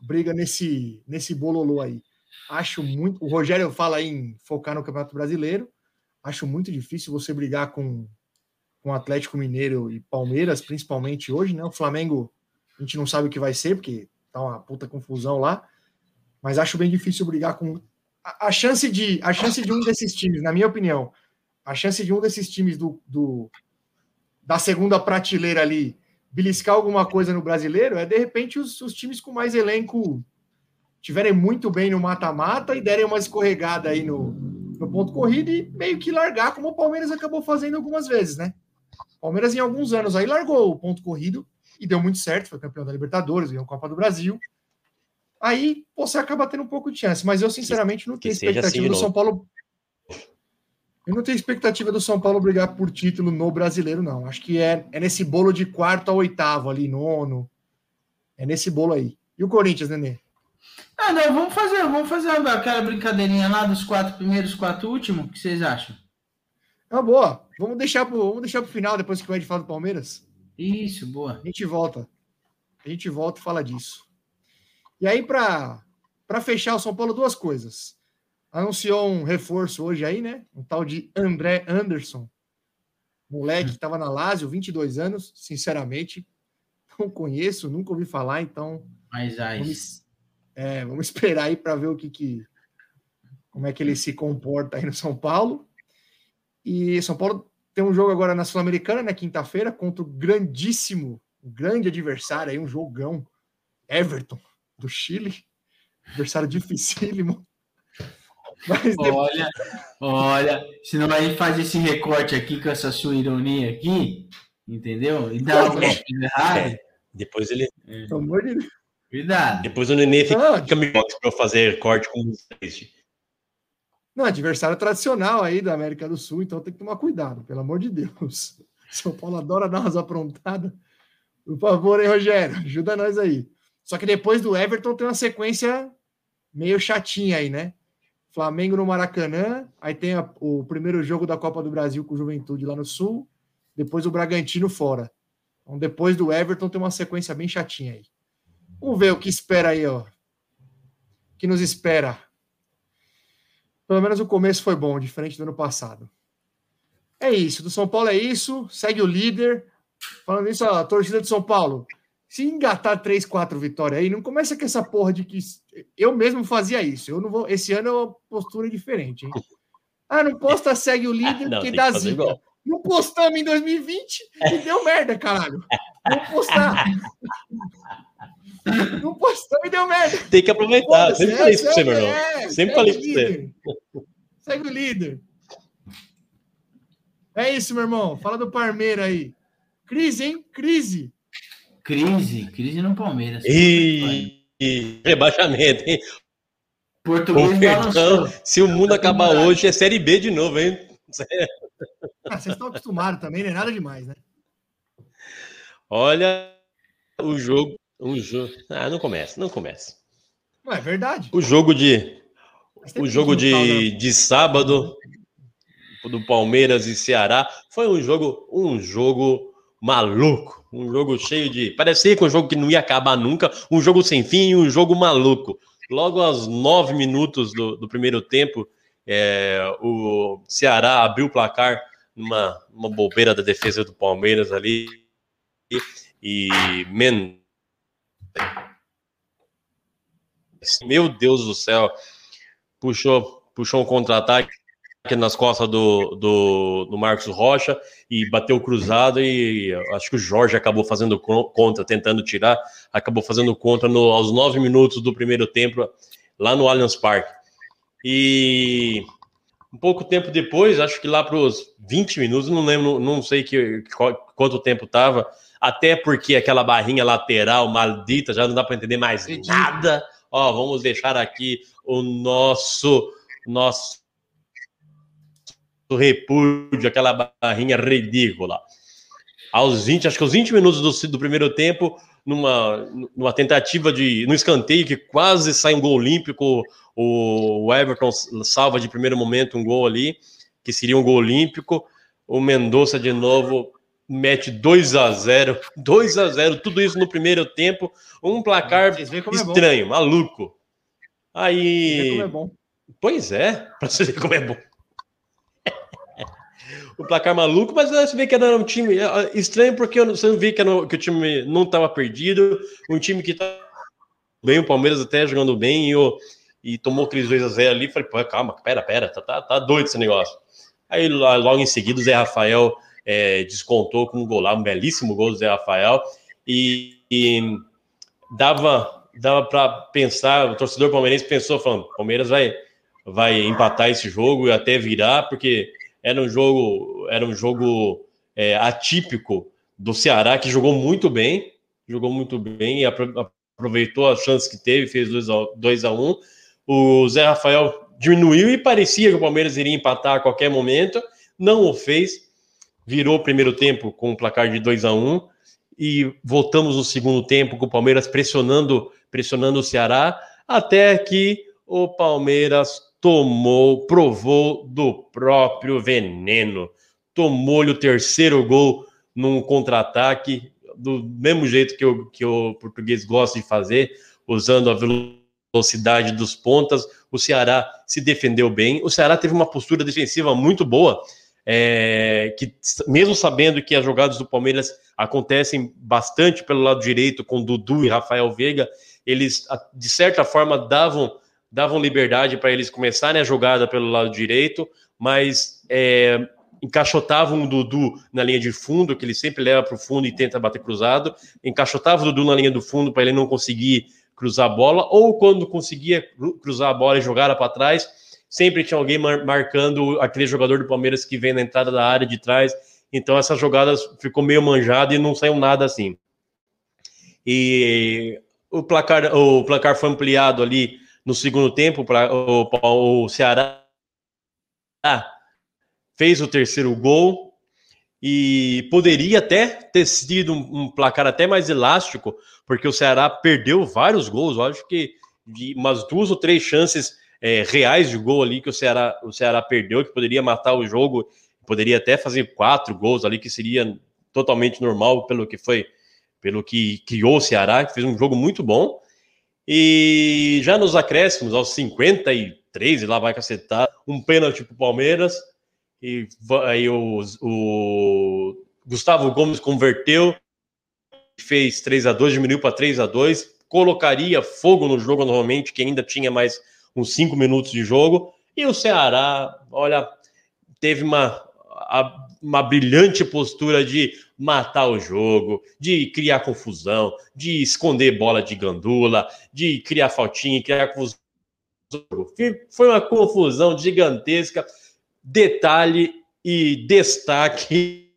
briga nesse, nesse bololô aí. Acho muito. O Rogério fala em focar no Campeonato Brasileiro. Acho muito difícil você brigar com com Atlético Mineiro e Palmeiras, principalmente hoje, né? O Flamengo, a gente não sabe o que vai ser, porque tá uma puta confusão lá. Mas acho bem difícil brigar com a, a chance de a chance de um desses times, na minha opinião, a chance de um desses times do, do da segunda prateleira ali beliscar alguma coisa no brasileiro é de repente os, os times com mais elenco tiverem muito bem no mata-mata e derem uma escorregada aí no, no ponto corrido e meio que largar, como o Palmeiras acabou fazendo algumas vezes, né? O Palmeiras, em alguns anos, aí largou o ponto corrido e deu muito certo, foi campeão da Libertadores, ganhou a Copa do Brasil. Aí você acaba tendo um pouco de chance, mas eu, sinceramente, não tenho seja expectativa assim, do. São Paulo. Eu não tenho expectativa do São Paulo brigar por título no brasileiro, não. Acho que é, é nesse bolo de quarto a oitavo ali, nono. É nesse bolo aí. E o Corinthians, Nenê? Ah, não, vamos fazer, vamos fazer aquela brincadeirinha lá dos quatro primeiros, quatro últimos. O que vocês acham? É uma boa. Vamos deixar pro, vamos deixar pro final, depois que o Ed fala do Palmeiras. Isso, boa. A gente volta. A gente volta e fala disso. E aí, para fechar o São Paulo, duas coisas. Anunciou um reforço hoje aí, né? Um tal de André Anderson. Moleque que estava na Lazio, 22 anos. Sinceramente, não conheço, nunca ouvi falar, então Mas aí. vamos, é, vamos esperar aí para ver o que, que como é que ele se comporta aí no São Paulo. E São Paulo tem um jogo agora na Sul-Americana, na quinta-feira, contra o grandíssimo, o grande adversário aí, um jogão, Everton, do Chile. Adversário dificílimo. Mas depois, Olha, olha, senão a gente faz esse recorte aqui com essa sua ironia aqui, entendeu? E dá alguma coisa errada. Depois ele. pelo amor de Deus. Cuidado. Depois o Nenê fica Não, fica me box pra eu fazer corte com vocês. não, adversário tradicional aí da América do Sul, então tem que tomar cuidado, pelo amor de Deus. São Paulo adora dar umas aprontadas. Por favor, hein, Rogério? Ajuda nós aí. Só que depois do Everton tem uma sequência meio chatinha aí, né? Flamengo no Maracanã, aí tem a- o primeiro jogo da Copa do Brasil com Juventude lá no Sul, depois o Bragantino fora. Então, depois do Everton tem uma sequência bem chatinha aí. Vamos ver o que espera aí, ó. O que nos espera. Pelo menos o começo foi bom, diferente do ano passado. É isso. Do São Paulo é isso. Segue o líder. Falando isso, a torcida de São Paulo. Se engatar três, quatro vitórias aí, não começa com essa porra de que eu mesmo fazia isso. Eu não vou. Esse ano é uma postura diferente, hein? Ah, não posta, segue o líder Não, que dá zica. igual. Não postamos em 2020 e deu merda, caralho. Não postar. Não postamos e deu merda. Tem que aproveitar. Sempre falei isso pra você, meu irmão. é, Sempre segue falei o isso pra você. líder. Segue o líder. É isso, meu irmão. Fala do Parmeira aí. Crise, hein? Crise. Crise, crise no Palmeiras. E, rebaixamento, hein? Português perdão, se o mundo acabar hoje, é Série B de novo, hein? Ah, vocês estão acostumados também, não é nada demais, né? Olha o jogo. Um jogo. Ah, não começa, não começa. Não, é verdade. O jogo de. O jogo de, os- de sábado do Palmeiras e Ceará foi um jogo, um jogo maluco, um jogo cheio de. Parecia que um jogo que não ia acabar nunca, um jogo sem fim um jogo maluco. Logo aos nove minutos do, do primeiro tempo, é, o Ceará abriu o placar numa, numa bobeira da defesa do Palmeiras ali. E, men... Meu Deus do céu, puxou, puxou um contra-ataque nas costas do, do, do, Marcos Rocha e bateu cruzado e acho que o Jorge acabou fazendo contra, tentando tirar, acabou fazendo contra no, aos nove minutos do primeiro tempo lá no Allianz Parque. E um pouco tempo depois, acho que lá para os 20 minutos, não lembro, não sei que, quanto tempo estava, até porque aquela barrinha lateral maldita já não dá para entender mais nada. Ó, vamos deixar aqui o nosso nosso repúdio, aquela barrinha ridícula. Aos 20, acho que aos 20 minutos do, do primeiro tempo, numa, numa tentativa de. no escanteio, que quase sai um gol olímpico, o Everton salva de primeiro momento um gol ali, que seria um gol olímpico. O Mendonça de novo mete 2 a 0 2 a 0 tudo isso no primeiro tempo. Um placar estranho, é maluco. Aí. É pois é, para você ver como é bom o placar maluco, mas você vê que era um time é, estranho porque você não vê que, era, que o time não estava perdido, um time que tá bem, o Palmeiras até jogando bem e, o, e tomou aqueles 2 a 0 ali, falei, pô, calma, pera, pera, tá, tá, tá doido esse negócio. Aí logo em seguida o Zé Rafael é, descontou com um gol lá, um belíssimo gol do Zé Rafael e, e dava dava para pensar, o torcedor palmeirense pensou falando, Palmeiras vai vai empatar esse jogo e até virar, porque era um jogo, era um jogo é, atípico do Ceará, que jogou muito bem, jogou muito bem e aproveitou as chances que teve, fez 2 a 1 um. O Zé Rafael diminuiu e parecia que o Palmeiras iria empatar a qualquer momento, não o fez, virou o primeiro tempo com o placar de 2 a 1 um, e voltamos no segundo tempo com o Palmeiras pressionando, pressionando o Ceará, até que o Palmeiras tomou, provou do próprio veneno. Tomou-lhe o terceiro gol num contra-ataque, do mesmo jeito que, o que o português gosta de fazer, usando a velocidade dos pontas. O Ceará se defendeu bem. O Ceará teve uma postura defensiva muito boa, é, que mesmo sabendo que as jogadas do Palmeiras acontecem bastante pelo lado direito com Dudu e Rafael Veiga, eles de certa forma davam davam liberdade para eles começarem a jogada pelo lado direito, mas é, encaixotavam o Dudu na linha de fundo, que ele sempre leva para o fundo e tenta bater cruzado, encaixotava o Dudu na linha do fundo para ele não conseguir cruzar a bola, ou quando conseguia cruzar a bola e jogar para trás, sempre tinha alguém mar marcando aquele jogador do Palmeiras que vem na entrada da área de trás. Então essas jogadas ficou meio manjada e não saiu nada assim. E o placar, o placar foi ampliado ali no segundo tempo, para o, o Ceará fez o terceiro gol e poderia até ter sido um, um, placar até mais elástico, porque o Ceará perdeu vários gols. Eu acho que de umas duas ou três chances é, reais de gol ali que o Ceará, o Ceará perdeu, que poderia matar o jogo, poderia até fazer quatro gols ali, que seria totalmente normal pelo que foi, pelo que criou o Ceará, que fez um jogo muito bom. E já nos acréscimos, aos 53, e lá vai cacetar, um pênalti para o Palmeiras. E aí o, o Gustavo Gomes converteu, fez 3 a 2 diminuiu para 3 a 2 colocaria fogo no jogo normalmente, que ainda tinha mais uns 5 minutos de jogo. E o Ceará, olha, teve uma, uma brilhante postura de matar o jogo, de criar confusão, de esconder bola de gandula, de criar faltinha, criar confusão. Foi uma confusão gigantesca. Detalhe e destaque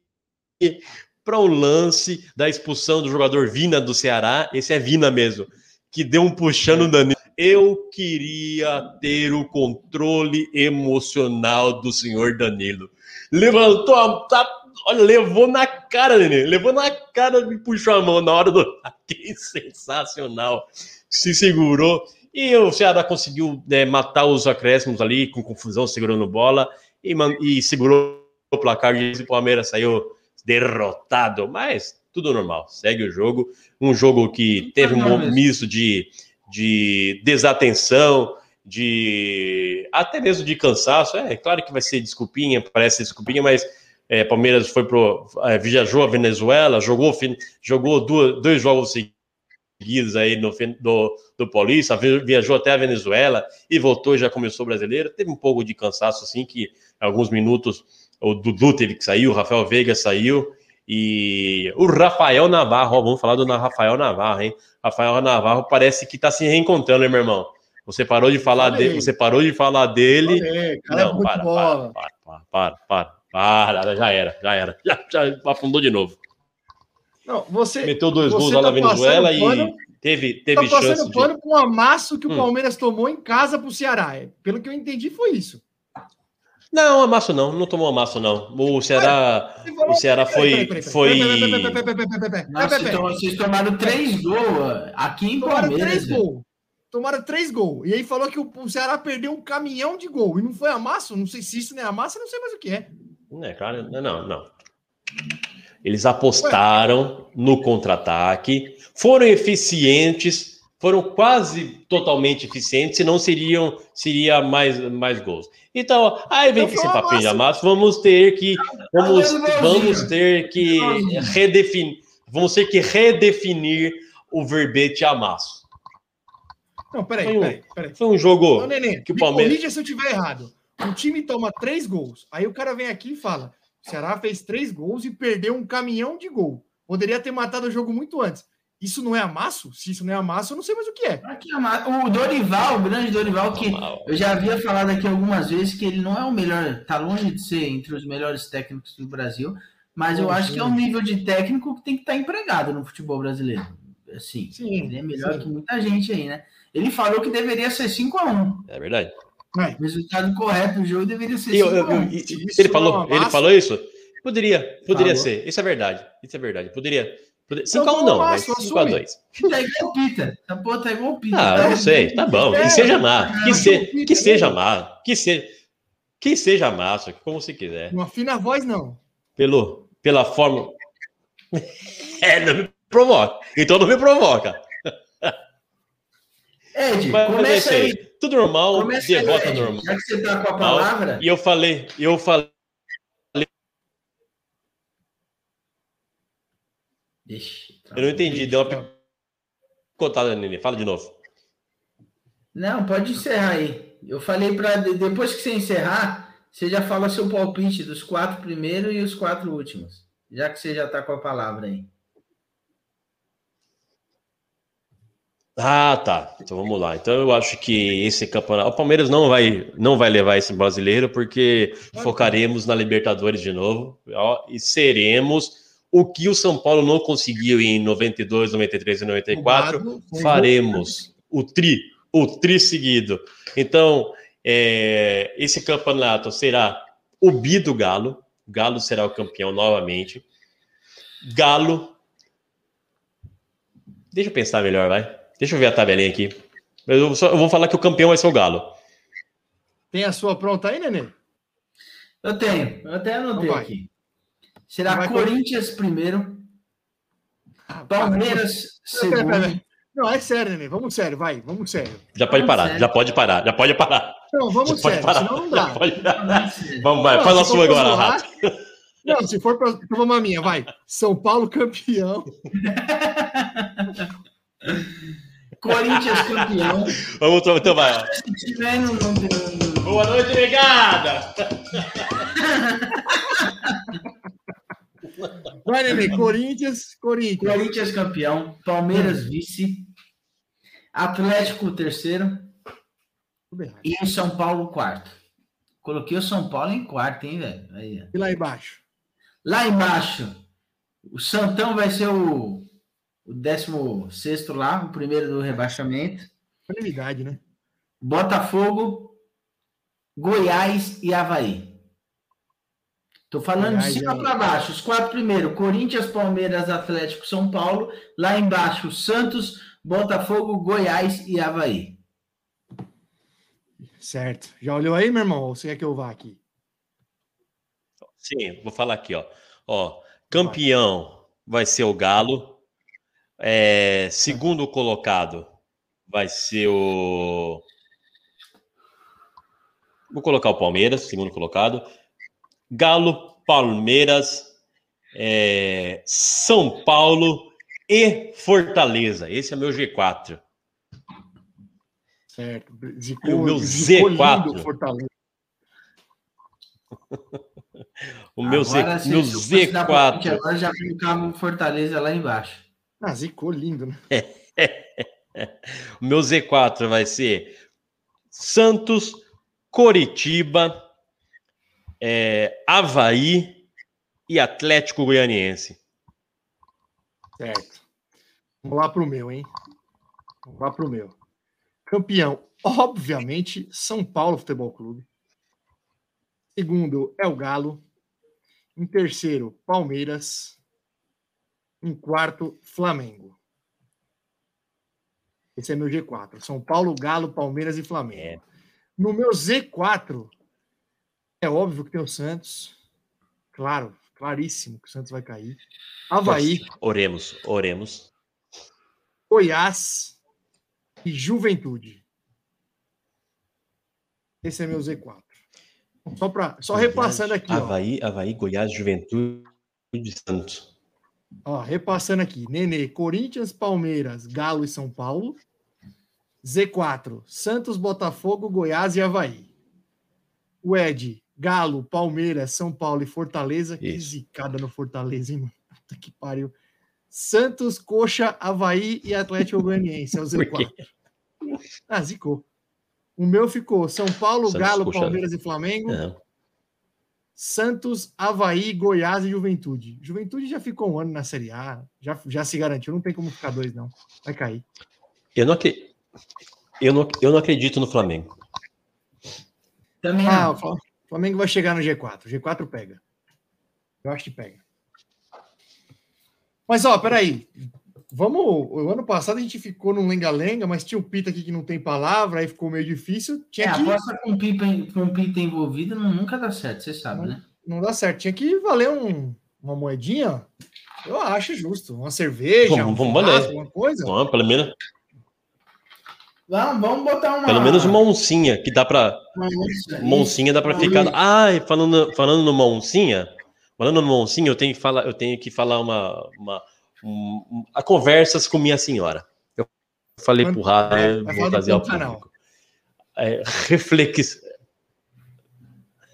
para o lance da expulsão do jogador Vina do Ceará. Esse é Vina mesmo, que deu um puxão no Danilo. Eu queria ter o controle emocional do senhor Danilo. Levantou, tá, olha, levou na cara, Nenê. Levou na cara e puxou a mão na hora do. Que sensacional. Se segurou. E o Ceará conseguiu é, matar os acréscimos ali, com confusão, segurando bola, e, e segurou o placar. E o Palmeiras saiu, derrotado, mas tudo normal, segue o jogo. Um jogo que teve um misto de, de desatenção, de até mesmo de cansaço. É claro que vai ser desculpinha, parece desculpinha, mas é, Palmeiras foi pro é, viajou a Venezuela, jogou jogou duas, dois jogos seguidos aí no do, do Paulista, viajou até a Venezuela e voltou e já começou brasileiro. Teve um pouco de cansaço assim que alguns minutos o Dudu teve que sair, o Rafael Veiga saiu e o Rafael Navarro, vamos falar do Rafael Navarro, hein? Rafael Navarro parece que tá se reencontrando, hein, meu irmão? Você parou de falar dele, você parou de falar dele. Falei, cara, Não, é para, para, para, para, para, para, para, já era, já era, já, já afundou de novo. Não, você Meteu dois gols lá tá na Venezuela passando pano- e teve, tá teve passando chance de. pano com o amasso que o Hum. Palmeiras tomou em casa pro Ceará. É, Pelo que eu entendi, foi isso. Não, amasso não, não tomou amasso não. O Ceará, o Ceará foi, foi. Nossa, então vocês tomaram três gols aqui em Tomaram Palmeiras. três velho. gols. Tomaram três gols. E aí falou que o, o Ceará perdeu um caminhão de gol. E não foi amasso? Não sei se isso não é amasso, não sei mais o que é. É, claro, não, não, não. Eles apostaram no contra-ataque, foram eficientes, foram quase totalmente eficientes, senão seriam seria mais, mais gols. Então, aí vem esse papinho de amasso, vamos ter que vamos, vamos ter que redefinir, vamos ter que redefinir o verbete amasso. Não, peraí, Foi um- peraí, peraí. Foi um jogo Ô, Nenê, que o me Palmeiras- corrija se eu tiver errado. O time toma três gols. Aí o cara vem aqui e fala: o Ceará fez três gols e perdeu um caminhão de gol. Poderia ter matado o jogo muito antes. Isso não é amasso? Se isso não é amasso, eu não sei mais o que é. Ama- o Dorival, o grande Dorival, que Normal. eu já havia falado aqui algumas vezes que ele não é o melhor, tá longe de ser entre os melhores técnicos do Brasil, mas eu acho que é um nível de técnico que tem que estar empregado no futebol brasileiro. Assim, Sim, ele é melhor sim. que muita gente aí, né? Ele falou que deveria ser 5 a 1 É verdade. Vai. O resultado correto do jogo deveria ser E eu- 5 eu- a 1 eu- e- Isso ele não falou, é uma ele falou isso? Poderia, poderia Falou. ser. Isso é verdade. Isso é verdade. Poderia. poderia Então 5 a 1 vamos não, lá, mas só 5 a assume. 2. Tá igual o Pita. Essa porra tá igual o Pita. Ah, tá? não sei, tá bom. É, Que seja má, que, é, se, é, que é, seja é. má, que seja, que seja massa, como você quiser. Não afina a voz, não. Pelo, pela forma. É, não me provoca. Então não me provoca. Ed, Mas, é começa aí. aí. Tudo normal, Começa aí, devota Ed. normal. Já que você tá com a palavra, E eu falei, eu falei. Ixi, Eu não entendi, deu uma picotada, Nenê. Fala de novo. Não, pode encerrar aí. Eu falei para depois que você encerrar, você já fala seu palpite dos quatro primeiros e os quatro últimos. Já que você já tá com a palavra aí. Ah, tá. Então vamos lá. Então eu acho que esse campeonato. O Palmeiras não vai, não vai levar esse brasileiro, porque focaremos na Libertadores de novo e seremos o que o São Paulo não conseguiu em 92, 93 e 94. Roubado, foi Faremos o tri, o tri seguido. Então, é, esse campeonato será o bi do Galo. O Galo será o campeão novamente. Galo. Deixa eu pensar melhor, vai. Deixa eu ver a tabelinha aqui. Eu, só- eu vou falar que o campeão vai ser o Galo. Tem a sua pronta aí, Nenê? Eu tenho, eu até anotei Então aqui. Será Vai Corinthians primeiro, Ah, Palmeiras Pera, pera, pera. segundo. Não, é sério, Nenê. Vamos sério, vai. Vamos sério. Já pode Vamos parar, sério. já pode parar, já pode parar. Não, Já vamos pode sério, senão não já dá. pode- Vamos vai, Não, faz a sua agora, zoar- Rato. Não, se for para. Então vamos a minha, vai. São Paulo campeão. Corinthians campeão. Vamos, então no, no- no- Boa noite, negada! Vai, Nenê. Corinthians, Corinthians. Corinthians campeão, Palmeiras vice, Atlético terceiro e o São Paulo quarto. Coloquei o São Paulo em quarto, hein, velho? E lá embaixo? Lá embaixo, o Santão vai ser o, o 16 lá, o primeiro do rebaixamento. Prioridade, né? Botafogo, Goiás e Havaí. Tô falando Goiás de cima é- para baixo. Os quatro primeiros: Corinthians, Palmeiras, Atlético, São Paulo. Lá embaixo, Santos, Botafogo, Goiás e Havaí. Certo. Já olhou aí, meu irmão? Ou você quer que eu vá aqui? Sim, vou falar aqui, ó. Ó, Campeão vai ser o Galo. É, segundo colocado vai ser o. Vou colocar o Palmeiras, segundo colocado. Galo, Palmeiras, é, São Paulo e Fortaleza. Esse é meu G4. Certo. E o meu Z4. lindo Fortaleza. O meu, Agora, Z, meu se eu fosse dar palpite Z4. Agora já colocava o Fortaleza lá embaixo. Ah, zicou lindo, né? O meu Z4 vai ser Santos, Coritiba, é, Havaí e Atlético Goianiense. Certo. Vamos lá pro meu, hein? Vamos lá pro meu. Campeão, obviamente, São Paulo Futebol Clube. Segundo é o Galo. Em terceiro, Palmeiras. Em quarto, Flamengo. Esse é meu G4. São Paulo, Galo, Palmeiras e Flamengo. No meu Z4, é óbvio que tem o Santos. Claro, claríssimo que o Santos vai cair. Havaí. Oremos, oremos. Goiás e Juventude. Esse é meu Z4. Só, pra, só repassando aqui, ó. Havaí, Havaí, Goiás, Juventude e Santos. Ó. Repassando aqui. Nenê, Corinthians, Palmeiras, Galo e São Paulo. Z4, Santos, Botafogo, Goiás e Havaí. O Ed, Galo, Palmeiras, São Paulo e Fortaleza. Que Isso. zicada no Fortaleza, hein, mano? Puta que pariu. Santos, Coxa, Havaí e Atlético Goianiense. É o Por quê? Z4. Ah, zicou. O meu ficou São Paulo, Santos, Galo, Coxa. Palmeiras e Flamengo. Não. Santos, Havaí, Goiás e Juventude. Juventude já ficou um ano na Série A, já, já se garantiu, não tem como ficar dois, não. Vai cair. Eu não, eu, não, eu não acredito no Flamengo. Também Ah, não. o Fla- Flamengo vai chegar no G4. O G4 pega. Eu acho que pega. Mas, ó, peraí. Vamos. O ano passado a gente ficou num lenga-lenga, mas tinha o Pita aqui que não tem palavra, aí ficou meio difícil. É, Tinha que. aposta com pipa, com pita envolvida não, nunca dá certo, você sabe, né? Não dá certo. Tinha que valer um- uma moedinha. Eu acho justo. Uma cerveja, Vamos- um vamos valer. alguma coisa. Não, pelo menos, Vamos, vamos botar uma. pelo menos uma oncinha, que dá pra. uma onça. Moncinha dá pra ficar. Ai, falando, falando no Moncinha, falando no Moncinha, eu tenho que falar, eu tenho que falar uma. uma um, a conversas com minha senhora. Eu falei Manda- pro rádio, é, vai vou trazer ao público. É, reflex...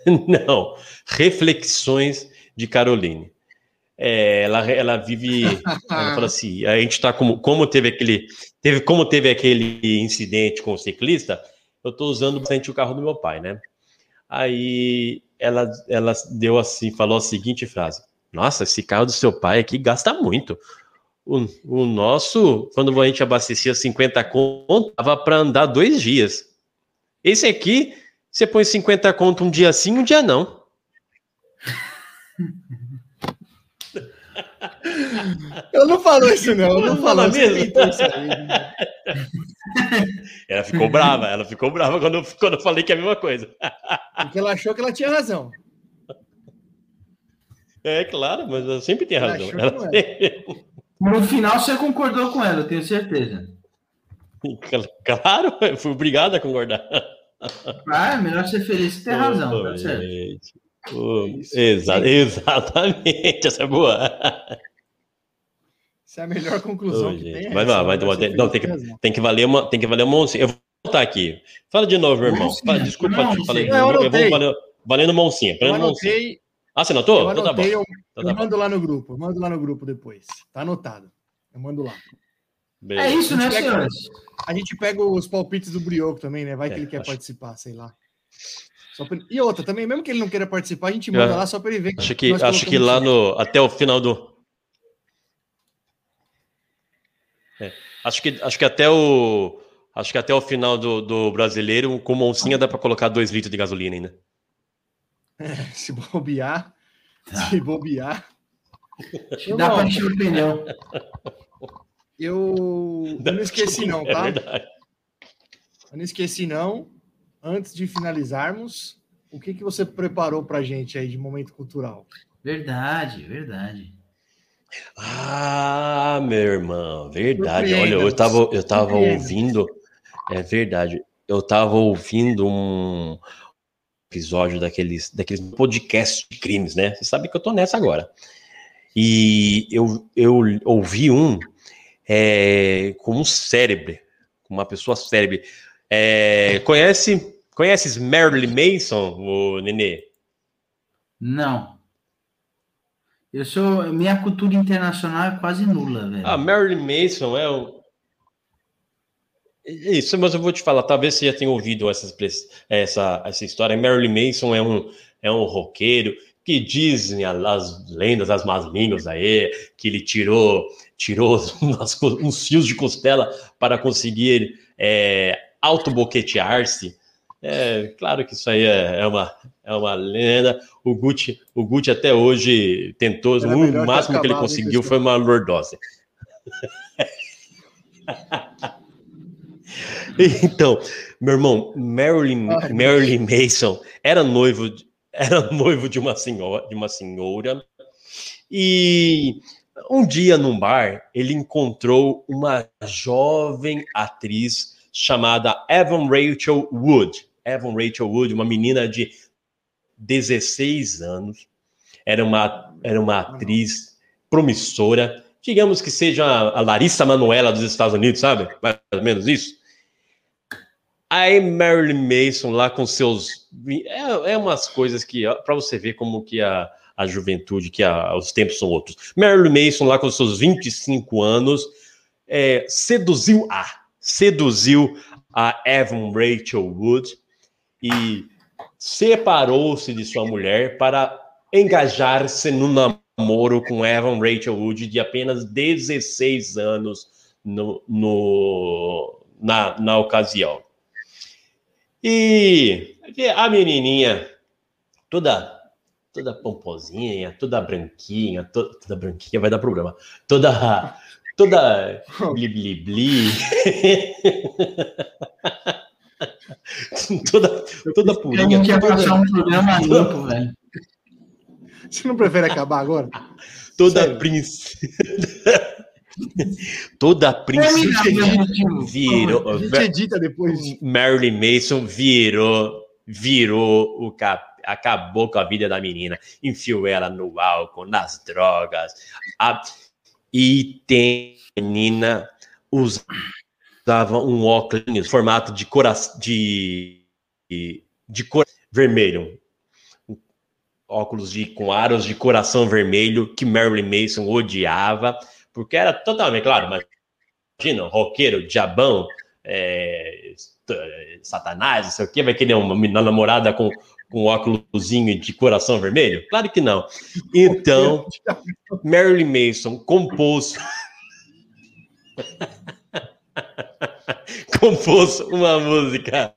Não, reflexões de Caroline. É, ela, ela vive. Ela fala assim: a gente tá como, como teve aquele. Teve, como teve aquele incidente com o ciclista, eu tô usando bastante o carro do meu pai, né? Aí ela, ela deu assim, falou a seguinte frase: Nossa, esse carro do seu pai aqui gasta muito. O, o nosso, quando a gente abastecia 50 conto, dava para andar dois dias. Esse aqui, você põe 50 conto um dia sim, um dia não. Eu não falo isso, não. Eu não falo mesmo? isso? Ela ficou brava, ela ficou brava quando eu, quando eu falei que é a mesma coisa. Porque ela achou que ela tinha razão. É claro, mas ela sempre tem Ela razão. Ela não sempre- No final você concordou com ela, eu tenho certeza. Claro, eu fui obrigado a concordar. Ah, é melhor ser feliz que ter razão, tá certo. Ô, exa- exatamente, essa é boa. Essa é a melhor conclusão que gente, tem. é vai essa, lá, vai ela tomar- ser não, tem que-. Tem que valer uma, tem que valer uma oncinha. Eu vou voltar aqui. Fala de novo, meu irmão. Fala, desculpa, não, te falei. moncinha. Eu, Eu vou valer, valendo uma oncinha. Eu Valendo uma oncinha. anotei, Ah, você anotou? eu Então tá bom. anotei, eu, Então eu tá bom. mando lá no grupo. Eu mando lá no grupo depois. Tá anotado. Eu mando lá. É Beleza. isso, né, pega- senhores? A gente pega os palpites do Brioco também, né? Vai que É, ele quer acho- participar, sei lá. Só pra- E outra, também, mesmo que ele não queira participar, a gente manda É. lá só para ele ver. Acho que, nós acho que lá no. Até o final do. É, acho, que, acho que até o. Acho que até o final do, do brasileiro, com oncinha, dá para colocar dois litros de gasolina ainda. Se bobear, Tá. se bobear. Dá pra Irmão, encher o pneu. eu, não esqueci, não, É tá? verdade. Eu não esqueci, não. Antes de finalizarmos, o que, que você preparou pra gente aí de momento cultural? Verdade, verdade. Ah, meu irmão, verdade. Olha, eu tava, eu tava ouvindo, é verdade. Eu tava ouvindo um episódio daqueles, daqueles podcasts de crimes, né? Você sabe que eu tô nessa agora. E eu, eu ouvi um é, com um cérebro, com uma pessoa cérebro. É, conhece, conheces Marilyn Manson, o Nenê? Não. Eu sou. Minha cultura internacional é quase nula, velho. Ah, Marilyn Manson é um. Isso, mas eu vou te falar, talvez você já tenha ouvido essa, essa, essa história. Marilyn Manson é um, é um roqueiro que dizem as lendas, as más línguas aí, que ele tirou, tirou umas uns fios de costela para conseguir é, autoboquetear-se. É, claro que isso aí é, é uma, é uma lenda. O Gucci, o Gucci até hoje tentou, Era o máximo que ele acabado, hein, conseguiu foi uma lordose. Então, meu irmão, Marilyn, Marilyn Mason era noivo, de- era noivo de uma senhora, de uma senhora, e um dia num bar ele encontrou uma jovem atriz chamada Evan Rachel Wood. Evan Rachel Wood, uma menina de 16 anos, era uma, era uma atriz promissora, digamos que seja a Larissa Manoela dos Estados Unidos, sabe? Mais ou menos isso. Aí Marilyn Mason lá com seus é, é umas coisas que para você ver como que a, a juventude, que a- os tempos são outros. Marilyn Mason lá com seus 25 anos é, seduziu a seduziu a Evan Rachel Wood e separou-se de sua mulher para engajar-se no namoro com Evan Rachel Wood de apenas 16 anos no, no- na, na ocasião. E a menininha, toda toda pomposinha, toda branquinha, to- toda branquinha vai dar problema. Toda toda bli bli bli. toda toda purinha, ia passar um programa limpo, velho. Você não prefere acabar agora? toda princesa. toda princesa virou A gente edita depois. Marilyn Mason virou, virou o cap, acabou com a vida da menina, enfiou ela no álcool, nas drogas. A- e tem menina usava um óculos formato de coração de, de, de cor vermelho. Óculos de, com aros de coração vermelho que Marilyn Mason odiava, porque era totalmente, claro, mas imagina, um roqueiro, diabão, é, Satanás, não sei o quê, vai querer uma, uma namorada com, com um óculosinho de coração vermelho? Claro que não. Então, Marilyn Mason compôs. compôs uma música.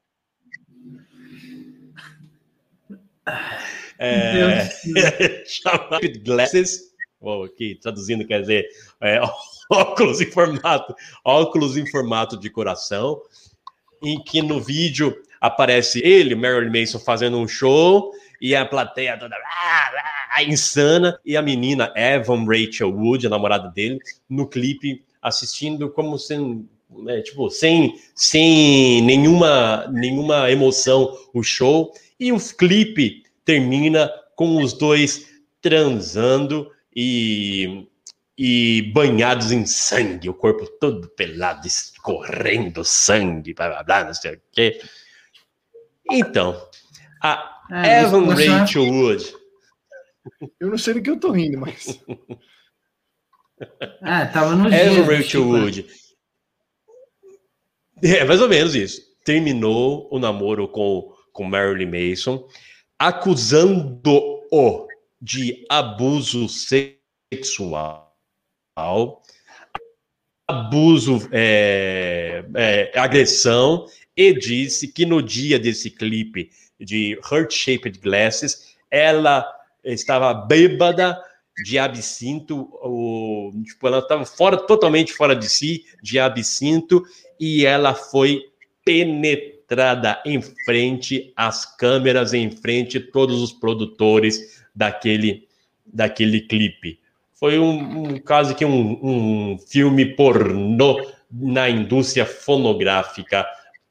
É, chamada Glasses. Oh, aqui, traduzindo quer dizer é, óculos em formato, óculos em formato de coração, em que no vídeo aparece ele, Marilyn Manson, fazendo um show e a plateia toda ah, ah, insana e a menina Evan Rachel Wood, a namorada dele, no clipe assistindo como sem, né, tipo, sem, sem nenhuma, nenhuma emoção o show e o clipe termina com os dois transando e, e banhados em sangue, o corpo todo pelado, escorrendo sangue, blá blá blá, não sei o quê. Então, a É, Evan Rachel Wood, Eu não sei do que eu tô rindo, mas. É, tava no Evan dia. Rachel Wood, é mais ou menos isso, terminou o namoro com, com Marilyn Mason, acusando-o de abuso sexual, abuso, é, é, agressão, e disse que no dia desse clipe de Heart Shaped Glasses, ela estava bêbada de absinto, o, tipo, ela estava fora, totalmente fora de si, de absinto, e ela foi penetrada em frente às câmeras, em frente a todos os produtores daquele, daquele clipe. Foi um, um caso que um, um filme pornô na indústria fonográfica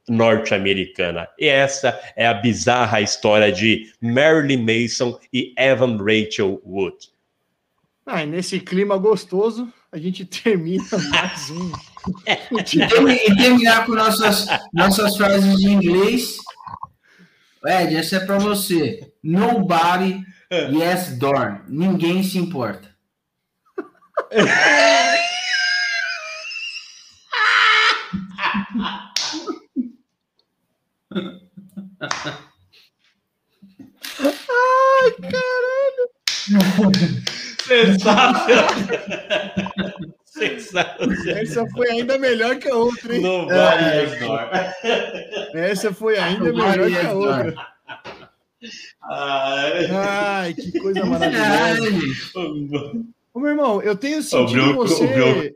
norte-americana. E essa é a bizarra história de Marilyn Mason e Evan Rachel Wood. Ah, nesse clima gostoso, a gente termina mais um. E, termi- e terminar com nossas, nossas frases de inglês. Ed, essa é pra você. Nobody, yes, dorm. Ninguém se importa. Sensacional! Sensacional! Essa foi ainda melhor que a outra, hein? Não vai, Igor. Essa foi ainda melhor que a outra. Ai. Ai, que coisa maravilhosa. Ô, meu irmão, eu tenho sentido Bruno, o você. Bruno.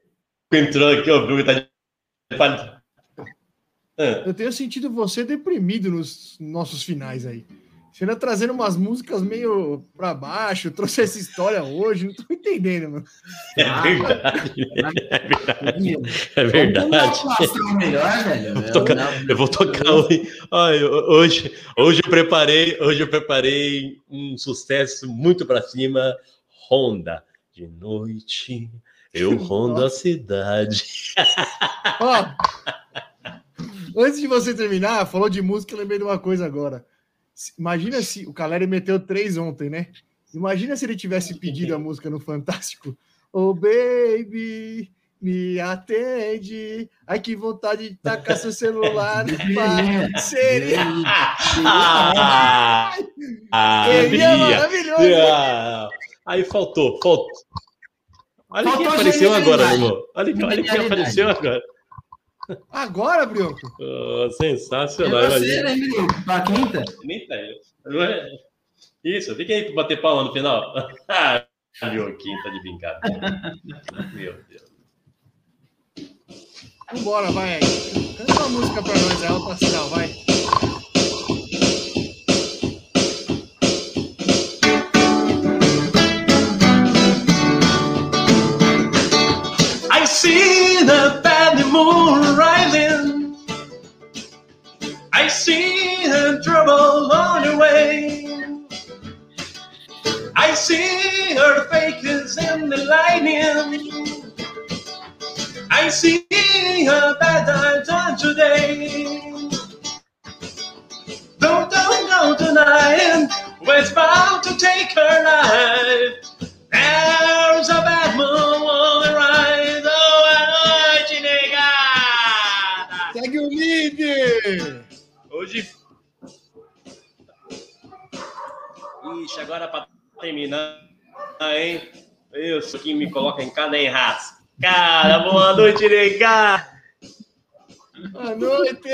Entrou aqui, o Bruno tá de. Eu tenho sentido você deprimido nos nossos finais aí. Você anda trazendo umas músicas meio pra baixo, trouxe essa história hoje, não tô entendendo, mano. É Ah, verdade. É verdade. É verdade. uma ação melhor, velho. Vou tocar- Eu vou tocar hoje. Hoje, hoje eu preparei, hoje eu preparei um sucesso muito para cima, Honda. De noite eu rondo a cidade. Ó, antes de você terminar, falou de música, eu lembrei de uma coisa agora. Imagina se o Caleri meteu três ontem, né? Imagina se ele tivesse pedido a música no Fantástico. Oh, baby, me atende. Ai, que vontade de tacar seu celular. Ah, ah, Seria Bia. maravilhoso. Ah, Aí faltou, faltou. Olha quem Faltou apareceu agora, irmão. Olha, olha quem apareceu agora. Agora, Brioco. Oh, É sensacional. você, imagina. né, menino? Pra quinta? Nem tá. Não é? Isso, fica aí pra bater palma no final. Ah, tá de brincadeira. Meu Deus. Vambora, vai aí. Canta uma música pra nós, é alta astral, vai. I see the moon rising. I see the trouble on the way. I see her faces in the lightning. I see her bad times on today. Don't, don't go tonight. We're about to take her life. There's a bad moon on the rise. Hoje. Ixi, agora pra terminar, hein? Isso que me coloca em cada enrascada. Boa noite, negada. Boa noite!